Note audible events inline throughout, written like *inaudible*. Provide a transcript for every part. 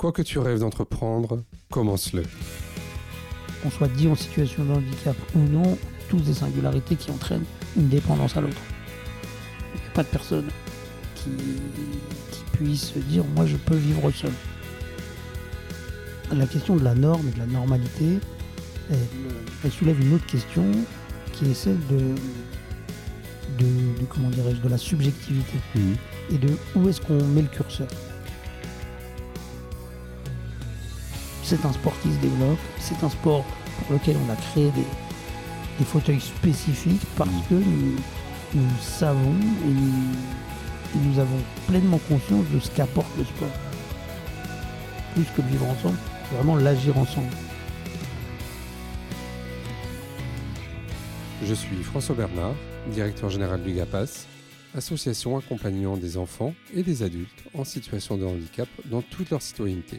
Quoi que tu rêves d'entreprendre, commence-le. Qu'on soit dit en situation de handicap ou non, tous des singularités qui entraînent une dépendance à l'autre. Il n'y a pas de personne qui, qui puisse dire moi je peux vivre seul. La question de la norme et de la normalité, elle, elle soulève une autre question qui est celle de, de, de- comment dirais-je de la subjectivité et de où est-ce qu'on met le curseur? C'est un sport qui se développe, c'est un sport pour lequel on a créé des, des fauteuils spécifiques parce Mhm. que nous, nous savons et nous, et nous avons pleinement conscience de ce qu'apporte le sport. Plus que vivre ensemble, c'est vraiment l'agir ensemble. Je suis François Bernard, directeur général du GAPAS, association accompagnant des enfants et des adultes en situation de handicap dans toute leur citoyenneté.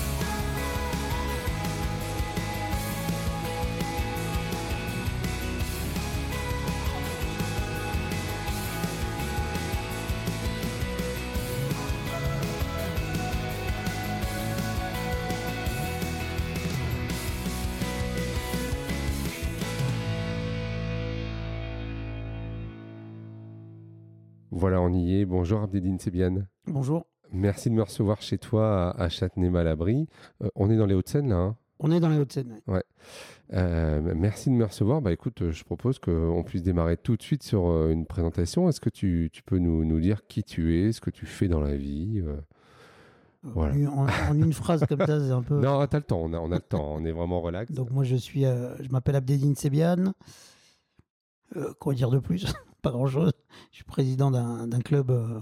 Bonjour Abdedine Sebiane. Bonjour, Merci de me recevoir chez toi à, Châtenay-Malabry. Euh, on est dans les Hauts-de-Seine là. hein? On est dans les Hauts-de-Seine. ouais. Euh, merci de me recevoir. Bah, écoute, euh, je propose qu'on puisse démarrer tout de suite sur une présentation. Est-ce que tu, tu peux nous, nous dire qui tu es, ce que tu fais dans la vie euh? Voilà. En, en une phrase comme ça, c'est un peu. *laughs* Non, t'as le temps, on a, on a le temps, on est vraiment relax. Donc moi je suis, je m'appelle Abdedine Sebiane. Quoi dire de plus? Pas grand chose. Je suis président d'un d'un club euh,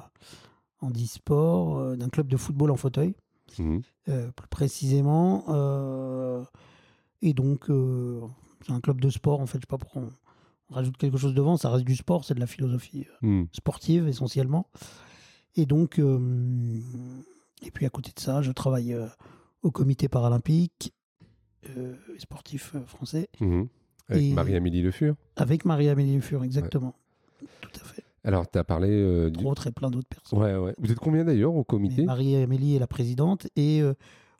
en e-sport, euh, d'un club de football en fauteuil, Mhm. euh, plus précisément. et donc c'est un club de sport en fait. Je sais pas pourquoi on, on rajoute quelque chose devant. Ça reste du sport, c'est de la philosophie Mhm. sportive essentiellement. Et donc, et puis à côté de ça, je travaille au comité paralympique euh, sportif français Mhm. Avec Marie-Amélie Le Fur. avec Marie-Amélie Le Fur, exactement. Tout à fait. Alors, tu as parlé euh, du. Autres et plein d'autres personnes. Ouais, ouais. Vous êtes combien d'ailleurs au comité? Marie-Amélie est la présidente et euh,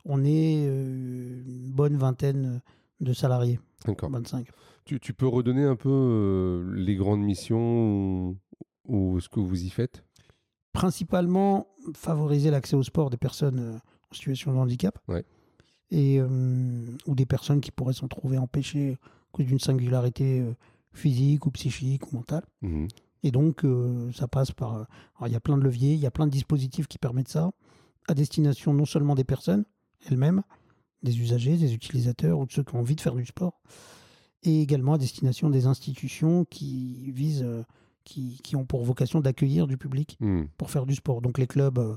on est euh, une bonne vingtaine de salariés, D'accord. 25. Tu, tu peux redonner un peu euh, les grandes missions ou, ou ce que vous y faites? Principalement, favoriser l'accès au sport des personnes euh, en situation de handicap Ouais. et, euh, ou des personnes qui pourraient s'en trouver empêchées à cause d'une singularité euh, physique ou psychique ou mentale. Mhm. Et donc, euh, ça passe par. euh, alors, il y a plein de leviers, il y a plein de dispositifs qui permettent ça, à destination non seulement des personnes elles-mêmes, des usagers, des utilisateurs ou de ceux qui ont envie de faire du sport, et également à destination des institutions qui visent, euh, qui, qui ont pour vocation d'accueillir du public Mhm. pour faire du sport. Donc, les clubs euh,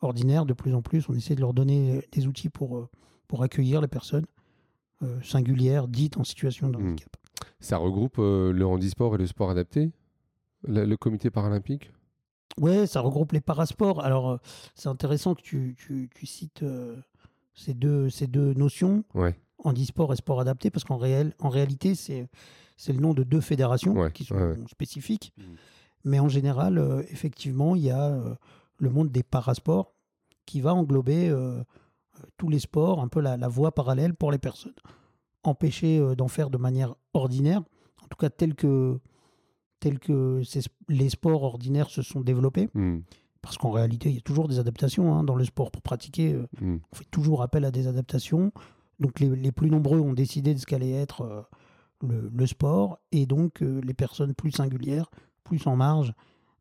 ordinaires, de plus en plus, on essaie de leur donner des outils pour, pour accueillir les personnes singulières dites en situation de Mhm. handicap. Ça regroupe euh, le handisport et le sport adapté? Le, le comité paralympique? Ouais, ça regroupe les parasports. Alors, euh, c'est intéressant que tu, tu- tu cites euh, ces, deux, ces deux notions, Ouais. handisport et sport adapté, parce qu'en réel, en réalité, c'est c'est le nom de deux fédérations Ouais, qui sont ouais, ouais. spécifiques. Mhm. Mais en général, euh, effectivement, il y a euh, le monde des parasports qui va englober tous les sports, un peu la, la voie parallèle pour les personnes empêchées euh, d'en faire de manière ordinaire, en tout cas tel que, tel que les sports ordinaires se sont développés. Mhm. Parce qu'en réalité, il y a toujours des adaptations hein, dans le sport. Pour pratiquer, euh, Mhm. on fait toujours appel à des adaptations. Donc les, les plus nombreux ont décidé de ce qu'allait être euh, le, le sport. Et donc euh, les personnes plus singulières, plus en marge,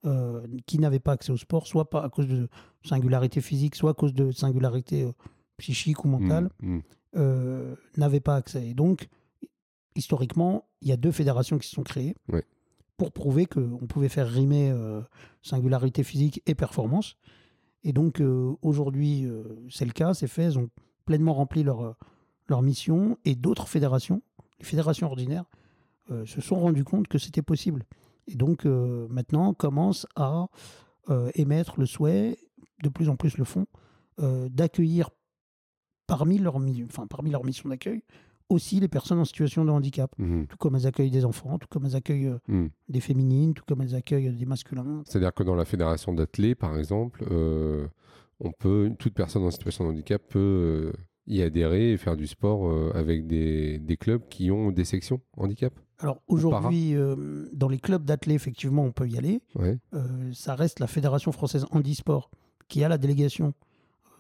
euh, qui n'avaient pas accès au sport, soit pas à cause de singularité physique, soit à cause de singularité psychique ou mentale, Mhm. Euh, n'avaient pas accès. Et donc, historiquement, il y a deux fédérations qui se sont créées Ouais. pour prouver qu'on pouvait faire rimer euh, singularité physique et performance. Et donc, euh, aujourd'hui, c'est le cas, c'est fait, elles ont pleinement rempli leur, leur mission. Et d'autres fédérations, les fédérations ordinaires, se sont rendues compte que c'était possible. Et donc, maintenant, commencent à émettre le souhait, de plus en plus le font, d'accueillir parmi leurs enfin, parmi missions d'accueil aussi les personnes en situation de handicap, Mhm. tout comme elles accueillent des enfants, tout comme elles accueillent euh, Mhm. des féminines, tout comme elles accueillent des masculins. C'est-à-dire que dans la fédération d'athlètes, par exemple, euh, on peut, toute personne en situation de handicap peut euh, y adhérer et faire du sport avec des, des clubs qui ont des sections handicap. Alors aujourd'hui, dans les clubs d'athlètes, effectivement, on peut y aller. Ouais. Ça reste la Fédération française handisport qui a la délégation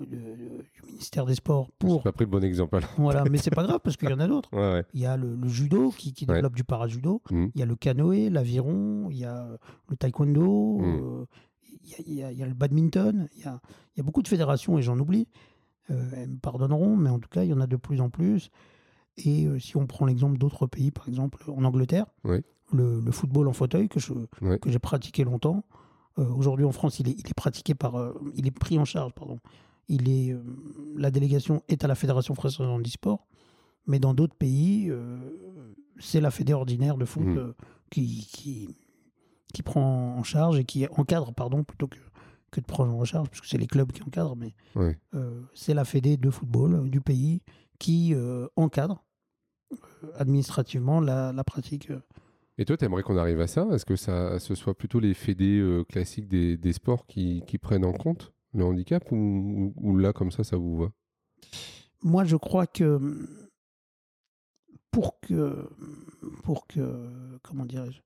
du ministère des Sports pour. pas pris le bon exemple alors. Voilà, mais c'est pas grave parce qu'il y en a d'autres. Ouais, ouais. Il y a le, le judo qui, qui Ouais. développe du para-judo. Mhm. Il y a le canoë, l'aviron, il y a le taekwondo, Mm. euh, il, y a, il y a- il y a le badminton. Il y a, il y a beaucoup de fédérations et j'en oublie. Euh, elles me pardonneront, mais en tout cas, il y en a de plus en plus. Et euh, si on prend l'exemple d'autres pays, par exemple en Angleterre, le, le football en fauteuil que je que j'ai pratiqué longtemps. euh, Aujourd'hui en France, il est, il est pratiqué par, euh, il est pris en charge, pardon. Il est, euh, la délégation est à la Fédération française de handisport, mais dans d'autres pays, euh, c'est la fédé ordinaire de foot Mhm. euh, qui, qui, qui prend en charge et qui encadre, pardon, plutôt que, que de prendre en charge, parce que c'est les clubs qui encadrent, mais c'est la fédé de football du pays qui encadre administrativement la, la pratique. Et toi, tu aimerais qu'on arrive à ça? Est-ce que ça, ce soit plutôt les fédés euh, classiques des, des sports qui, qui prennent en compte? Le handicap ou, là, comme ça, ça vous va? Moi, je crois que pour que, pour que, comment dirais-je,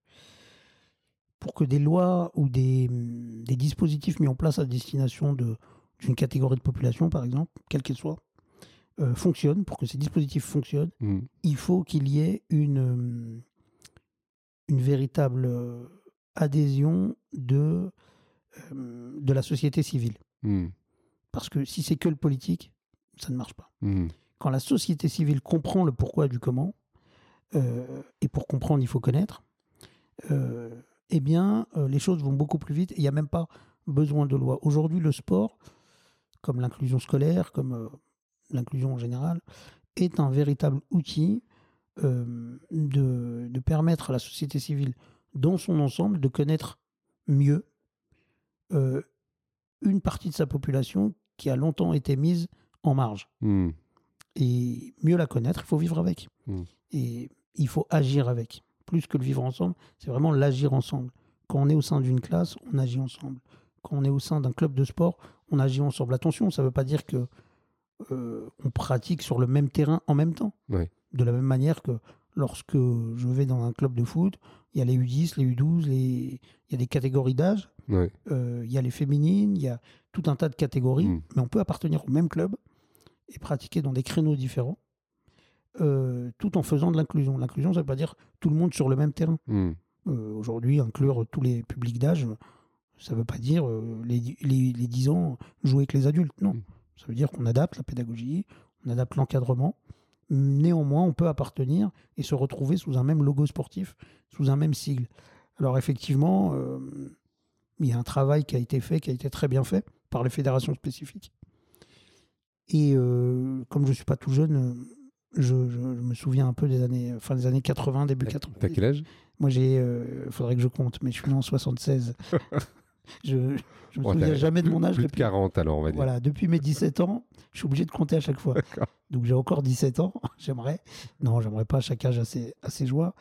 pour que des lois ou des, des dispositifs mis en place à destination de- d'une catégorie de population, par exemple, quelle qu'elle soit, euh, fonctionnent, pour que ces dispositifs fonctionnent, Mhm. il faut qu'il y ait une, une véritable euh, adhésion de, euh, de la société civile. Mhm. Parce que si c'est que le politique, ça ne marche pas. Mhm. Quand la société civile comprend le pourquoi du comment, euh, et pour comprendre, il faut connaître, euh, eh bien, euh, les choses vont beaucoup plus vite et il n'y a même pas besoin de loi. Aujourd'hui, le sport, comme l'inclusion scolaire, comme l'inclusion en général, est un véritable outil de, de permettre à la société civile, dans son ensemble, de connaître mieux euh, une partie de sa population qui a longtemps été mise en marge. Mhm. Et mieux la connaître, il faut vivre avec. Mm. Et il faut agir avec. Plus que le vivre ensemble, c'est vraiment l'agir ensemble. Quand on est au sein d'une classe, on agit ensemble. Quand on est au sein d'un club de sport, on agit ensemble. Attention, ça ne veut pas dire que euh, on pratique sur le même terrain en même temps. Ouais. De la même manière que lorsque je vais dans un club de foot, il y a les U10, les U12, les... il y a des catégories d'âge, Ouais. euh, il y a les féminines, il y a tout un tas de catégories, Mm. mais on peut appartenir au même club et pratiquer dans des créneaux différents, euh, tout en faisant de l'inclusion. L'inclusion, ça ne veut pas dire tout le monde sur le même terrain. Mhm. Euh, Aujourd'hui, inclure tous les publics d'âge, ça ne veut pas dire les, les, les 10 ans jouer avec les adultes. Non. Mm. Ça veut dire qu'on adapte la pédagogie, on adapte l'encadrement. Néanmoins, on peut appartenir et se retrouver sous un même logo sportif, sous un même sigle. Alors effectivement, euh, il y a un travail qui a été fait, qui a été très bien fait par les fédérations spécifiques. Et euh, comme je ne suis pas tout jeune, euh, je, je- je me souviens un peu des années, fin des années 80, début T'as 80. t'as quel âge? Moi, j'ai. Il faudrait que je compte, mais je suis né en 76. *laughs* je je me souviens jamais de mon âge Plus de depuis. 40 alors, on va dire. Voilà, depuis mes 17 ans, je suis obligé de compter à chaque fois. Donc j'ai encore 17 ans, *laughs* j'aimerais. Non, j'aimerais pas, chaque âge a ses, a ses joies.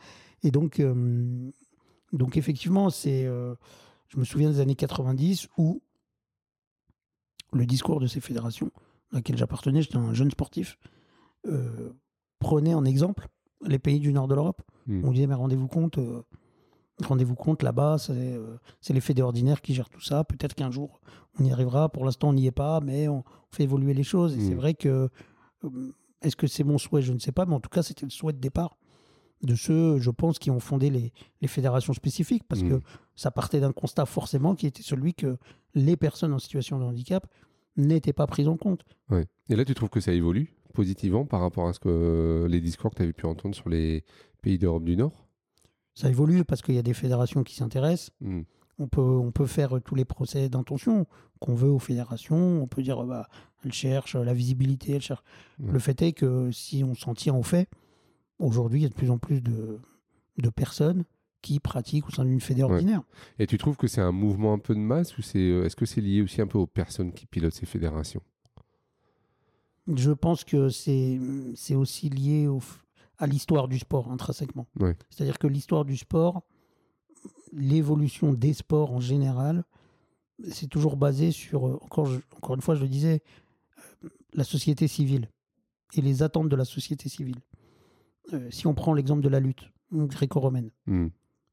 Et donc, euh, donc effectivement, c'est, euh, je me souviens des années 90 où le discours de ces fédérations à laquelle j'appartenais, j'étais un jeune sportif, euh, prenait en exemple les pays du nord de l'Europe. Mhm. On disait, mais rendez-vous compte, euh, rendez-vous compte, là-bas, c'est euh, c'est les fédés ordinaires qui gèrent tout ça. Peut-être qu'un jour, on y arrivera. Pour l'instant, on n'y est pas, mais on fait évoluer les choses. Et c'est Mm. vrai que, euh, est-ce que c'est mon souhait? Je ne sais pas, mais en tout cas, c'était le souhait de départ de ceux, je pense, qui ont fondé les, les fédérations spécifiques, parce Mm. que ça partait d'un constat forcément qui était celui que les personnes en situation de handicap n'étaient pas prises en compte. Ouais. Et là, tu trouves que ça évolue positivement par rapport à ce que les discours que tu avais pu entendre sur les pays d'Europe du Nord? Ça évolue parce qu'il y a des fédérations qui s'intéressent. Hmm. On peut, on peut faire tous les procès d'intention qu'on veut aux fédérations. On peut dire, bah, elles cherchent la visibilité. Elles cherchent. Ouais. Le fait est que si on s'en tient au fait, aujourd'hui, il y a de plus en plus de, de personnes qui pratiquent au sein d'une fédé Ouais. ordinaire. Et tu trouves que c'est un mouvement un peu de masse ou c'est euh, est-ce que c'est lié aussi un peu aux personnes qui pilotent ces fédérations? Je pense que c'est c'est aussi lié au. À l'histoire du sport intrinsèquement. C'est-à-dire que l'histoire du sport, l'évolution des sports en général, c'est toujours basé sur, euh, encore, encore une fois, je le disais, euh, la société civile et les attentes de la société civile. Euh, si on prend l'exemple de la lutte gréco-romaine, Hmm.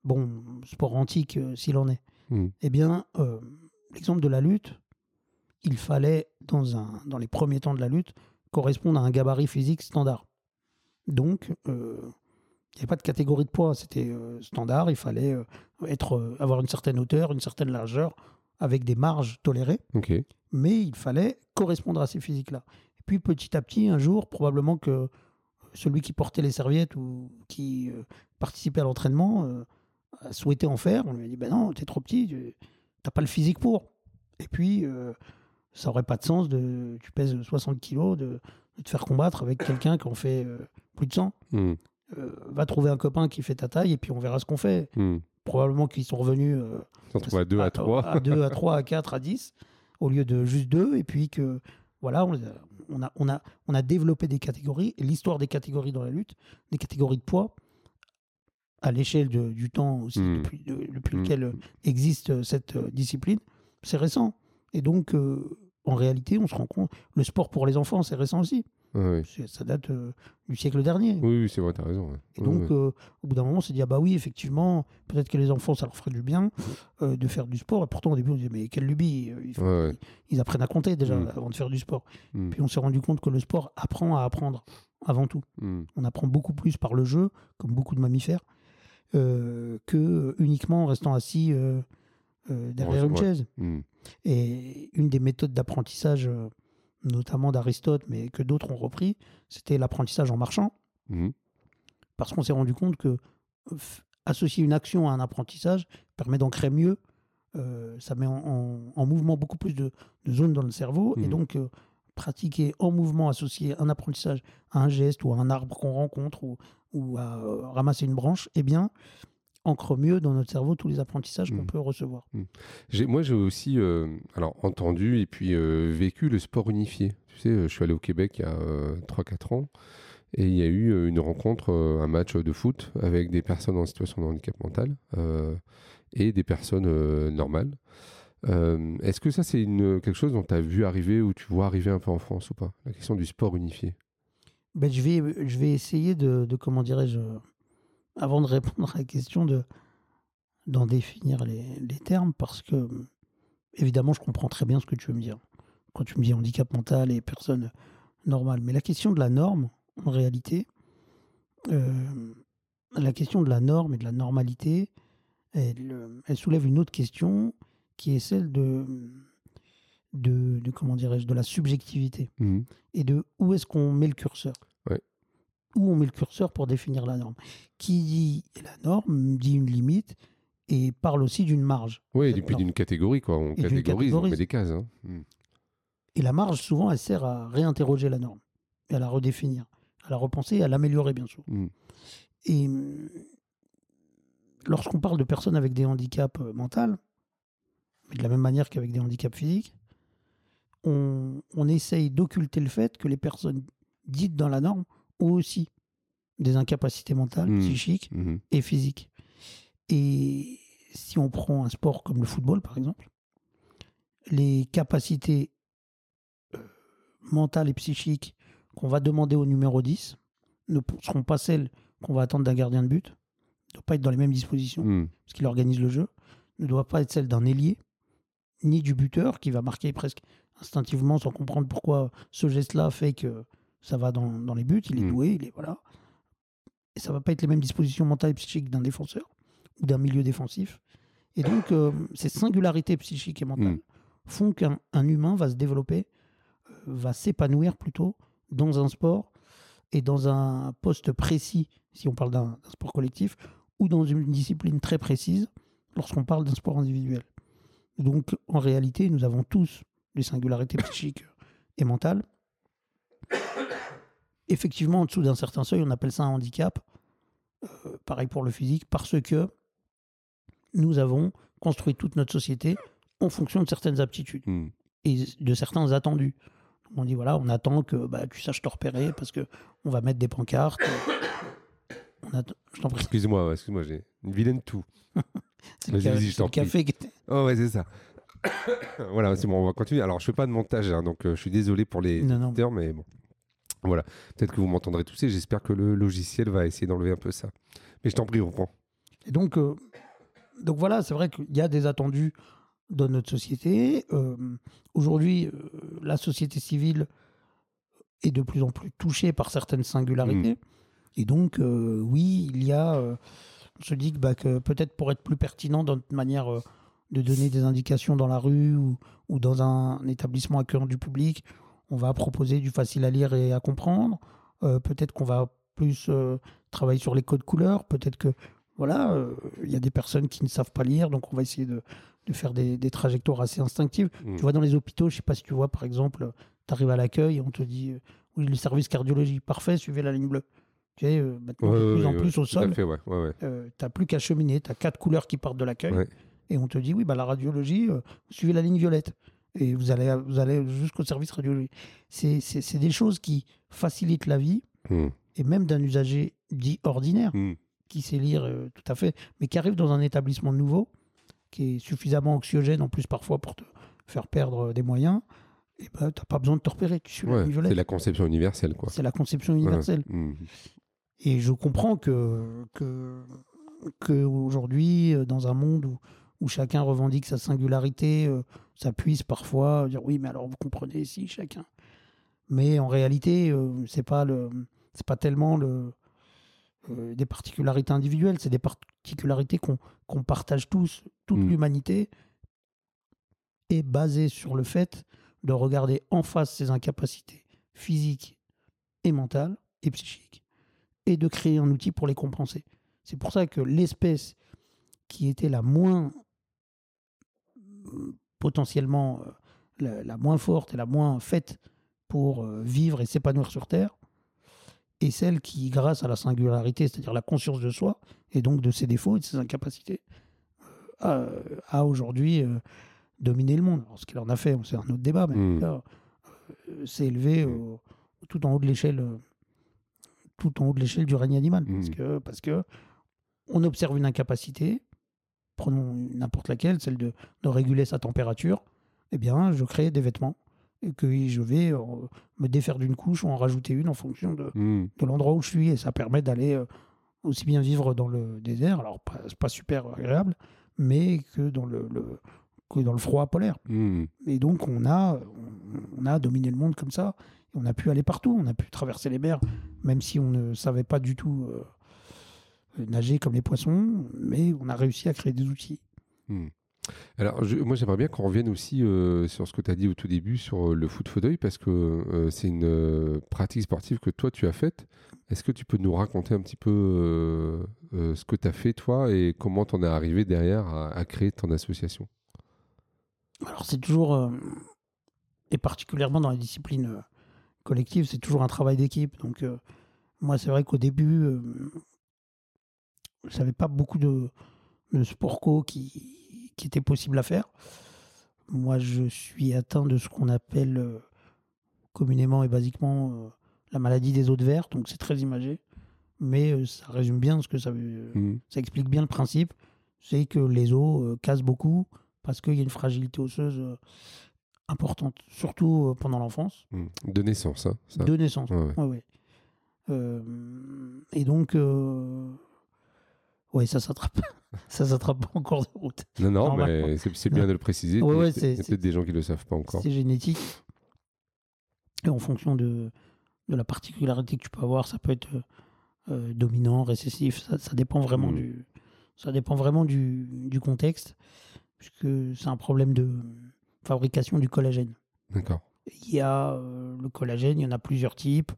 bon, sport antique euh, s'il en est, Hmm. eh bien, euh, l'exemple de la lutte, il fallait, dans, un, dans les premiers temps de la lutte, correspondre à un gabarit physique standard. Donc, euh, il n'y avait pas de catégorie de poids, c'était euh, standard, il fallait euh, être, avoir une certaine hauteur, une certaine largeur, avec des marges tolérées, mais il fallait correspondre à ces physiques-là. Et puis, petit à petit, un jour, probablement que celui qui portait les serviettes ou qui euh, participait à l'entraînement euh, a souhaité en faire. On lui a dit Ben non, t'es trop petit, tu n'as pas le physique pour. Et puis, euh, ça aurait pas de sens de. Tu pèses 60 kilos, de, de te faire combattre avec quelqu'un qui en fait plus de 100. Hmm. Euh, va trouver un copain qui fait ta taille et puis on verra ce qu'on fait. Hmm. Probablement qu'ils sont revenus euh, à 2 à 3. à 2, à 3, à 4, à 10, au lieu de juste 2. Et puis que, voilà, on, on a, on, a, on a développé des catégories. Et l'histoire des catégories dans la lutte, des catégories de poids, à l'échelle du temps aussi, Mm. depuis, de- depuis lequel euh, existe cette euh, discipline, c'est récent. Et donc, euh, en réalité, on se rend compte, le sport pour les enfants, c'est récent aussi. Ça date euh, du siècle dernier. Oui, oui, c'est vrai, t'as raison. ouais. Et donc, euh, au bout d'un moment, on s'est dit, ah bah oui, effectivement, peut-être que les enfants, ça leur ferait du bien euh, de faire du sport. Et pourtant, au début, on disait, mais quelle lubie il faut- Ouais, ouais. Ils apprennent à compter déjà Mm. avant de faire du sport. Hmm. Puis on s'est rendu compte que le sport apprend à apprendre avant tout. Hmm. On apprend beaucoup plus par le jeu, comme beaucoup de mammifères, que uniquement en restant assis derrière une chaise. Hmm. Et une des méthodes d'apprentissage, notamment d'Aristote, mais que d'autres ont repris, c'était l'apprentissage en marchant. Hmm. parce qu'on s'est rendu compte que associer une action à un apprentissage permet d'ancrer mieux. euh, ça met en, en- en mouvement beaucoup plus de, de zones dans le cerveau. Et Mhm. donc, euh, pratiquer en mouvement, associer un apprentissage à un geste ou à un arbre qu'on rencontre ou, ou à euh, ramasser une branche, eh bien, ancre mieux dans notre cerveau tous les apprentissages qu'on Mhm. peut recevoir. J'ai- Moi, j'ai aussi euh, alors, entendu et puis euh, vécu le sport unifié. Tu sais, euh, je suis allé au Québec il y a 3-4 ans et il y a eu euh, une rencontre, euh, un match de foot avec des personnes en situation de handicap mental euh, et des personnes euh, normales. Euh, Est-ce que ça, c'est quelque chose dont tu as vu arriver ou tu vois arriver un peu en France ou pas? La question du sport unifié. Ben, je, vais, je vais essayer de, de comment dirais-je, avant de répondre à la question, de, d'en définir les, les termes, parce que, évidemment, je comprends très bien ce que tu veux me dire. Quand tu me dis handicap mental et personne normale. Mais la question de la norme, en réalité, euh, la question de la norme et de la normalité, elle, elle soulève une autre question qui est celle de, de, de comment dirais-je, de la subjectivité Mhm. et de où est-ce qu'on met le curseur? Où on met le curseur pour définir la norme. Qui dit la norme dit une limite et parle aussi d'une marge. Oui, et puis d'une catégorie, quoi. On d'une catégorise, on met catégorise. des cases. hein. Mhm. Et la marge, souvent, elle sert à réinterroger la norme, et à la redéfinir, à la repenser et à l'améliorer, bien sûr. Mhm. Et hum, lorsqu'on parle de personnes avec des handicaps euh, mentaux, mais de la même manière qu'avec des handicaps physiques, on, on essaye d'occulter le fait que les personnes dites dans la norme ont aussi des incapacités mentales, Mhm. psychiques Mhm. et physiques. Et si on prend un sport comme le football, par exemple, les capacités euh, mentales et psychiques qu'on va demander au numéro 10 ne seront pas celles qu'on va attendre d'un gardien de but, ne doivent pas être dans les mêmes dispositions, Mhm. parce qu'il organise le jeu, ne doivent pas être celles d'un ailier, ni du buteur qui va marquer presque instinctivement sans comprendre pourquoi ce geste-là fait que ça va dans, dans les buts, il est Mm. doué, il est voilà. Et ça va pas être les mêmes dispositions mentales et psychiques d'un défenseur ou d'un milieu défensif. Et donc, euh, ces singularités psychiques et mentales Mm. font qu'un un humain va se développer, euh, va s'épanouir plutôt dans un sport et dans un poste précis, si on parle d'un d'un sport collectif, ou dans une discipline très précise lorsqu'on parle d'un sport individuel. Donc, en réalité, nous avons tous des singularités psychiques et mentales. Effectivement, en dessous d'un certain seuil, on appelle ça un handicap. Euh, pareil pour le physique, parce que nous avons construit toute notre société en fonction de certaines aptitudes Mhm. et de certains attendus. On dit voilà, on attend que bah, tu saches te repérer parce que on va mettre des pancartes, *coughs* On. Je t'en prie. Excuse-moi, excuse-moi, j'ai une vilaine tout. *laughs* C'est le, ca- je café. qui était- Oh ouais, c'est ça. *coughs* voilà, c'est bon, on va continuer. Alors, je fais pas de montage, hein, donc euh, je suis désolé pour les Non, mais bon. Voilà, peut-être que vous m'entendrez tousser. J'espère que le logiciel va essayer d'enlever un peu ça. Mais je t'en prie, reprends. Et donc, euh, donc voilà, c'est vrai qu'il y a des attendus dans notre société. Euh, Aujourd'hui, euh, la société civile est de plus en plus touchée par certaines singularités. Et donc, oui, il y a. on se dit que, bah, que peut-être pour être plus pertinent dans notre manière de donner des indications dans la rue ou, ou dans un, établissement accueillant du public, on va proposer du facile à lire et à comprendre. Euh, peut-être qu'on va plus euh, travailler sur les codes couleurs. Peut-être que voilà, euh, il y a des personnes qui ne savent pas lire, donc on va essayer de, de faire des, des trajectoires assez instinctives. Mm. Tu vois, dans les hôpitaux, je sais pas si tu vois, par exemple, tu arrives à l'accueil et on te dit oui, le service cardiologie, parfait, suivez la ligne bleue. Tu sais, maintenant, Ouais, de ouais, plus en ouais, plus au sol, tu n'as plus qu'à cheminer, tu as quatre couleurs qui partent de l'accueil et on te dit oui, bah, la radiologie, suivez la ligne violette. Et vous allez, vous allez jusqu'au service radiologie. C'est c'est- c'est des choses qui facilitent la vie, Mm. et même d'un usager dit ordinaire Mm. qui sait lire euh, tout à fait, mais qui arrive dans un établissement nouveau, qui est suffisamment anxiogène en plus parfois pour te faire perdre des moyens, et ben tu n'as pas besoin de te repérer, tu suis Ouais, c'est la conception universelle, quoi. C'est la conception universelle. Ouais. Mm. Et je comprends que, que, que aujourd'hui, euh, dans un monde où, où chacun revendique sa singularité, euh, ça puisse parfois dire oui, mais alors vous comprenez si chacun. Mais en réalité, euh, c'est pas le, c'est pas tellement le, euh, des particularités individuelles, c'est des particularités qu'on qu'on partage tous. Toute Mm. l'humanité est basée sur le fait de regarder en face ses incapacités physiques et mentales et psychiques et de créer un outil pour les compenser. C'est pour ça que l'espèce qui était la moins potentiellement euh, la, la moins forte et la moins faite pour euh, vivre et s'épanouir sur Terre est celle qui, grâce à la singularité, c'est-à-dire la conscience de soi et donc de ses défauts et de ses incapacités, euh, a, a aujourd'hui euh, dominé le monde. Alors, ce qu'elle en a fait, c'est un autre débat, mais Mm. euh, c'est élevé tout en haut de l'échelle tout en haut de l'échelle du règne animal. Parce Mhm. que, parce que on observe une incapacité, prenons n'importe laquelle, celle de, de réguler sa température, eh bien, je crée des vêtements et que je vais euh, me défaire d'une couche ou en rajouter une en fonction de, Mm. de l'endroit où je suis et ça permet d'aller euh, aussi bien vivre dans le désert, alors pas, c'est pas super agréable, mais que dans le, le- que dans le froid polaire. Mm. Et donc on a, on, on a dominé le monde comme ça, et on a pu aller partout, on a pu traverser les mers, même si on ne savait pas du tout euh, nager comme les poissons, mais on a réussi à créer des outils. Hmm. Alors, je- moi, j'aimerais bien qu'on revienne aussi euh, sur ce que tu as dit au tout début sur euh, le foot fauteuil, parce que euh, c'est une euh, pratique sportive que toi, tu as faite. Est-ce que tu peux nous raconter un petit peu euh, euh, ce que tu as fait, toi, et comment tu en es arrivé derrière à, à créer ton association? Alors c'est toujours, euh, et particulièrement dans les disciplines euh, collectives, c'est toujours un travail d'équipe. Donc euh, moi c'est vrai qu'au début, euh, je savais pas beaucoup de, de sport co qui, qui était possible à faire. Moi je suis atteint de ce qu'on appelle euh, communément et basiquement euh, la maladie des os de verre, donc c'est très imagé. Mais euh, ça résume bien ce que ça veut, Hmm. ça explique bien le principe. C'est que les os cassent beaucoup parce qu'il y a une fragilité osseuse importante, surtout pendant l'enfance, Hmm. De naissance, hein, ça de naissance. Ouais, ouais. Ouais, ouais. Et donc, ouais, ça s'attrape. *laughs* ça s'attrape pas encore de route. Non, non, mais c'est bien de le préciser. Ouais, ouais, c'est- peut-être des gens qui ne le savent pas encore. C'est génétique. Et en fonction de, de la particularité que tu peux avoir, ça peut être euh, euh, dominant, récessif. Ça, ça dépend vraiment Mhm. du, ça dépend vraiment du, du contexte, puisque c'est un problème de fabrication du collagène. D'accord. Il y a euh, le collagène, il y en a plusieurs types,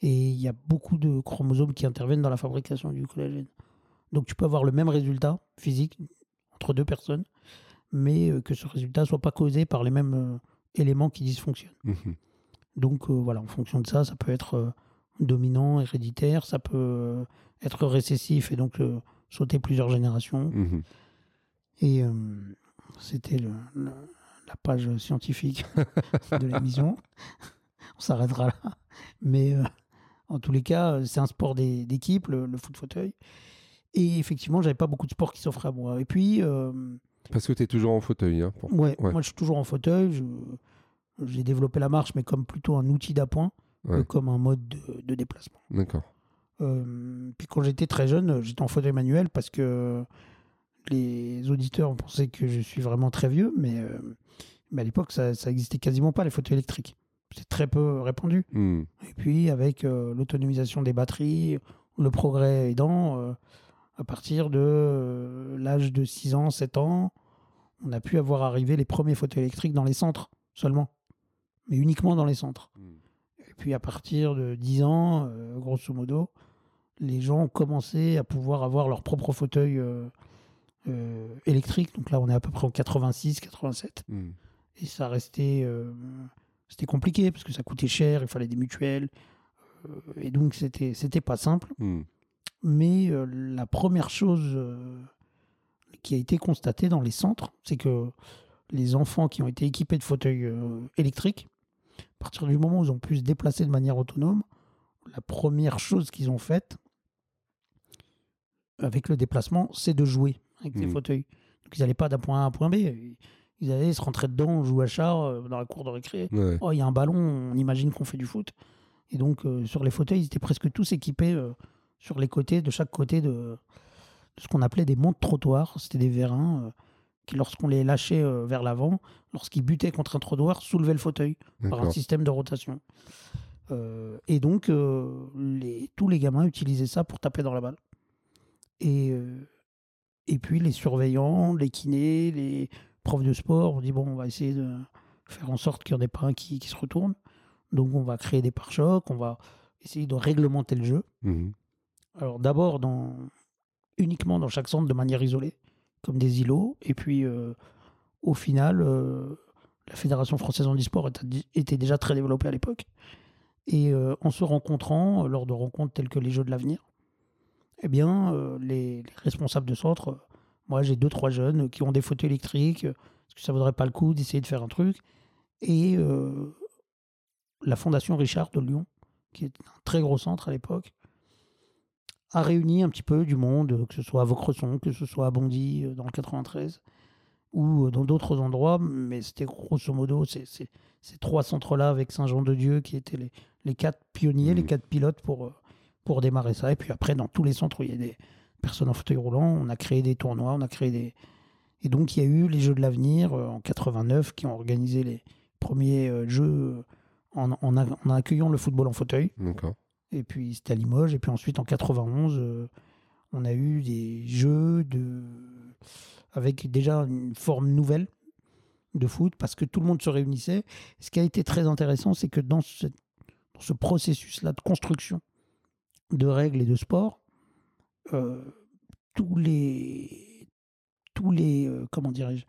et il y a beaucoup de chromosomes qui interviennent dans la fabrication du collagène. Donc tu peux avoir le même résultat physique entre deux personnes, mais euh, que ce résultat soit pas causé par les mêmes euh, éléments qui dysfonctionnent. Mhm. Donc euh, voilà, en fonction de ça, ça peut être euh, dominant, héréditaire, ça peut euh, être récessif et donc sauter plusieurs générations. Mhm. Et c'était le- le- la page scientifique *laughs* de l'émission. On s'arrêtera là. Mais En tous les cas, c'est un sport d'équipe, le, le foot fauteuil. Et effectivement, j'avais pas beaucoup de sports qui s'offraient à moi. Et puis, euh, Parce que tu es toujours en fauteuil. Hein, pour- ouais, Ouais. moi, je suis toujours en fauteuil. je- J'ai développé la marche, mais comme plutôt un outil d'appoint que comme un mode de, de déplacement. D'accord. Euh, puis quand j'étais très jeune, j'étais en fauteuil manuel parce que les auditeurs pensaient que je suis vraiment très vieux, mais, euh, mais à l'époque, ça, ça existait quasiment pas, les fauteuils électriques. C'est très peu répandu. Hmm. Et puis, avec euh, l'autonomisation des batteries, le progrès aidant, à partir de euh, l'âge de 6 ans, 7 ans, on a pu avoir arrivé les premiers fauteuils électriques dans les centres seulement, mais uniquement dans les centres. Hmm. Et puis à partir de 10 ans, euh, grosso modo, les gens ont commencé à pouvoir avoir leur propre fauteuil euh, euh, électrique. Donc là, on est à peu près en 86, 87. Hmm. Et ça restait. c'était compliqué parce que ça coûtait cher, il fallait des mutuelles. et donc, c'était, c'était pas simple. Hmm. Mais euh, la première chose euh, qui a été constatée dans les centres, c'est que les enfants qui ont été équipés de fauteuils euh, électriques, à partir du moment où ils ont pu se déplacer de manière autonome, la première chose qu'ils ont faite avec le déplacement, c'est de jouer avec ces Mhm. fauteuils. Donc ils n'allaient pas d'un point A à un point B. Ils allaient se rentrer dedans, jouer à char dans la cour de récré. Ouais. Oh, il y a un ballon, on imagine qu'on fait du foot. Et donc, euh, sur les fauteuils, ils étaient presque tous équipés euh, sur les côtés, de chaque côté de, de ce qu'on appelait des montes-trottoirs. C'était des vérins euh, qui, lorsqu'on les lâchait euh, vers l'avant, lorsqu'ils butaient contre un trottoir, soulevaient le fauteuil par un système de rotation. Euh, et donc, les, tous les gamins utilisaient ça pour taper dans la balle. Et, et puis, les surveillants, les kinés, les profs de sport ont dit bon, on va essayer de faire en sorte qu'il n'y en ait pas un qui, qui se retourne. Donc, on va créer des pare-chocs, on va essayer de réglementer le jeu. Mhm. Alors, d'abord, dans, uniquement dans chaque centre de manière isolée, comme des îlots. Et puis, euh, au final, euh, la Fédération française handisport était, déjà très développée à l'époque. Et euh, en se rencontrant, lors de rencontres telles que les Jeux de l'avenir, eh bien, les, les responsables de centre, moi j'ai deux, trois jeunes qui ont des fauteuils électriques, est-ce que ça vaudrait pas le coup d'essayer de faire un truc Et la Fondation Richard de Lyon, qui est un très gros centre à l'époque, a réuni un petit peu du monde, euh, que ce soit à Vaucresson, que ce soit à Bondy euh, dans le 93, ou euh, dans d'autres endroits, mais c'était grosso modo ces, ces- ces trois centres-là avec Saint-Jean-de-Dieu qui étaient les, les quatre pionniers, les Mhm. quatre pilotes pour, pour démarrer ça. Et puis après, dans tous les centres où il y a des personnes en fauteuil roulant, on a créé des tournois, on a créé des... Et donc il y a eu les Jeux de l'avenir en 89 qui ont organisé les premiers jeux en, en accueillant le football en fauteuil. D'accord. Et puis c'était à Limoges. Et puis ensuite en 91, euh, on a eu des jeux de... avec déjà une forme nouvelle de foot parce que tout le monde se réunissait. Ce qui a été très intéressant, c'est que dans ce, processus-là de construction de règles et de sport, euh, tous les, tous les, euh, comment dirais-je,